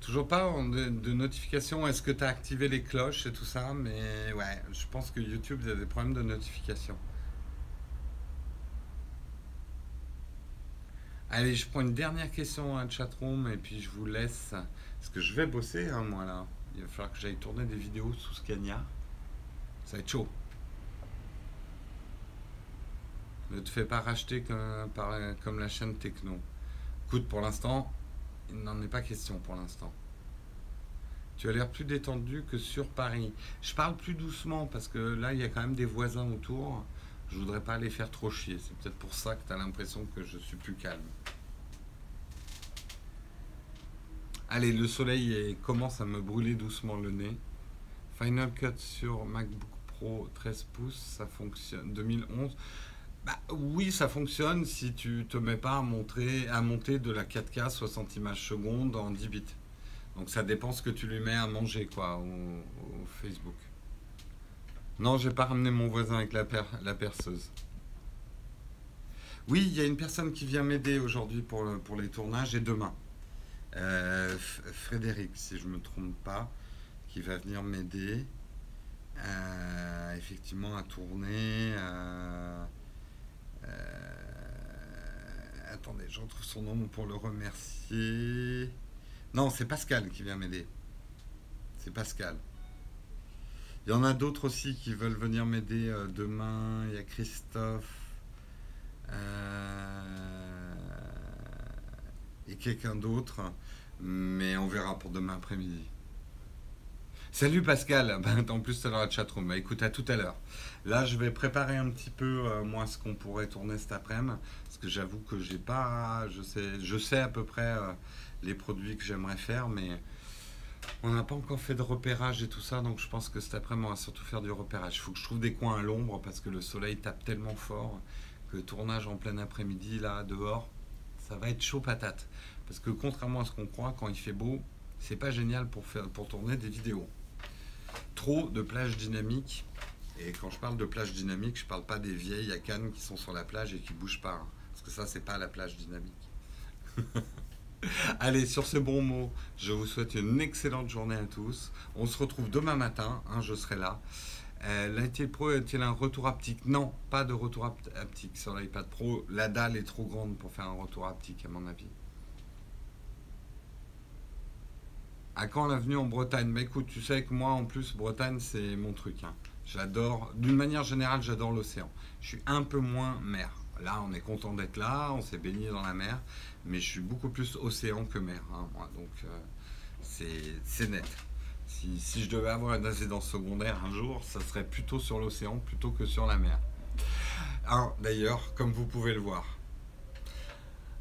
Toujours pas de, notification. Est-ce que tu as activé les cloches et tout ça Mais ouais, je pense que YouTube, il y a des problèmes de notification. Allez, je prends une dernière question à chatroom et puis je vous laisse. Parce que je vais bosser, hein, moi là. Il va falloir que j'aille tourner des vidéos sous Scania. Ça va être chaud. Ne te fais pas racheter comme, comme la chaîne Techno. Écoute, pour l'instant, n'en est pas question pour l'instant. Tu as l'air plus détendu que sur Paris. Je parle plus doucement parce que là, il y a quand même des voisins autour. Je voudrais pas les faire trop chier. C'est peut-être pour ça que tu as l'impression que je suis plus calme. Allez, le soleil commence à me brûler doucement le nez. Final Cut sur MacBook Pro 13 pouces, ça fonctionne. 2011. Bah, oui, ça fonctionne si tu te mets pas à, montrer, à monter de la 4K 60 images secondes en 10 bits. Donc ça dépend ce que tu lui mets à manger quoi au, Facebook. Non, j'ai pas ramené mon voisin avec la, per- la perceuse. Oui, il y a une personne qui vient m'aider aujourd'hui pour, pour les tournages et demain. Euh, Frédéric, si je me trompe pas, qui va venir m'aider euh, effectivement à tourner. euh, euh, attendez, je retrouve son nom pour le remercier. Non, c'est Pascal qui vient m'aider. C'est Pascal. Il y en a d'autres aussi qui veulent venir m'aider euh, demain. Il y a Christophe. euh, et quelqu'un d'autre. Mais on verra pour demain après-midi. Salut Pascal, Ben, en plus dans la chatroom. Bah, écoute, à tout à l'heure. Là, je vais préparer un petit peu, euh, moi, ce qu'on pourrait tourner cet après-midi. Parce que j'avoue que j'ai pas. Je sais, je sais à peu près euh, les produits que j'aimerais faire, mais on n'a pas encore fait de repérage et tout ça. Donc je pense que cet après-midi, on va surtout faire du repérage. Il faut que je trouve des coins à l'ombre parce que le soleil tape tellement fort que tournage en plein après-midi, là, dehors, ça va être chaud patate. Parce que contrairement à ce qu'on croit, quand il fait beau, c'est pas génial pour, faire, pour tourner des vidéos. Trop de plages dynamiques. Et quand je parle de plage dynamique, je parle pas des vieilles à Cannes qui sont sur la plage et qui bougent pas. hein. Parce que ça, c'est pas la plage dynamique. Allez, sur ces bons mots, je vous souhaite une excellente journée à tous. On se retrouve demain matin, hein, je serai là. Euh, L'iPad Pro est-il un retour haptique? Non, pas de retour hapt- haptique sur l'iPad Pro. La dalle est trop grande pour faire un retour haptique, à mon avis. À quand l'avenue en Bretagne? Bah écoute, tu sais que moi, en plus, Bretagne, c'est mon truc. hein. J'adore, d'une manière générale, j'adore l'océan. Je suis un peu moins mer. Là, on est content d'être là, on s'est baigné dans la mer, mais je suis beaucoup plus océan que mer, hein. Donc, euh, c'est net. Si, je devais avoir une résidence secondaire un jour, ça serait plutôt sur l'océan plutôt que sur la mer. Alors, d'ailleurs, comme vous pouvez le voir,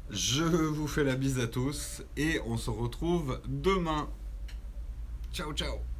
je vous fais la bise à tous et on se retrouve demain. Ciao, ciao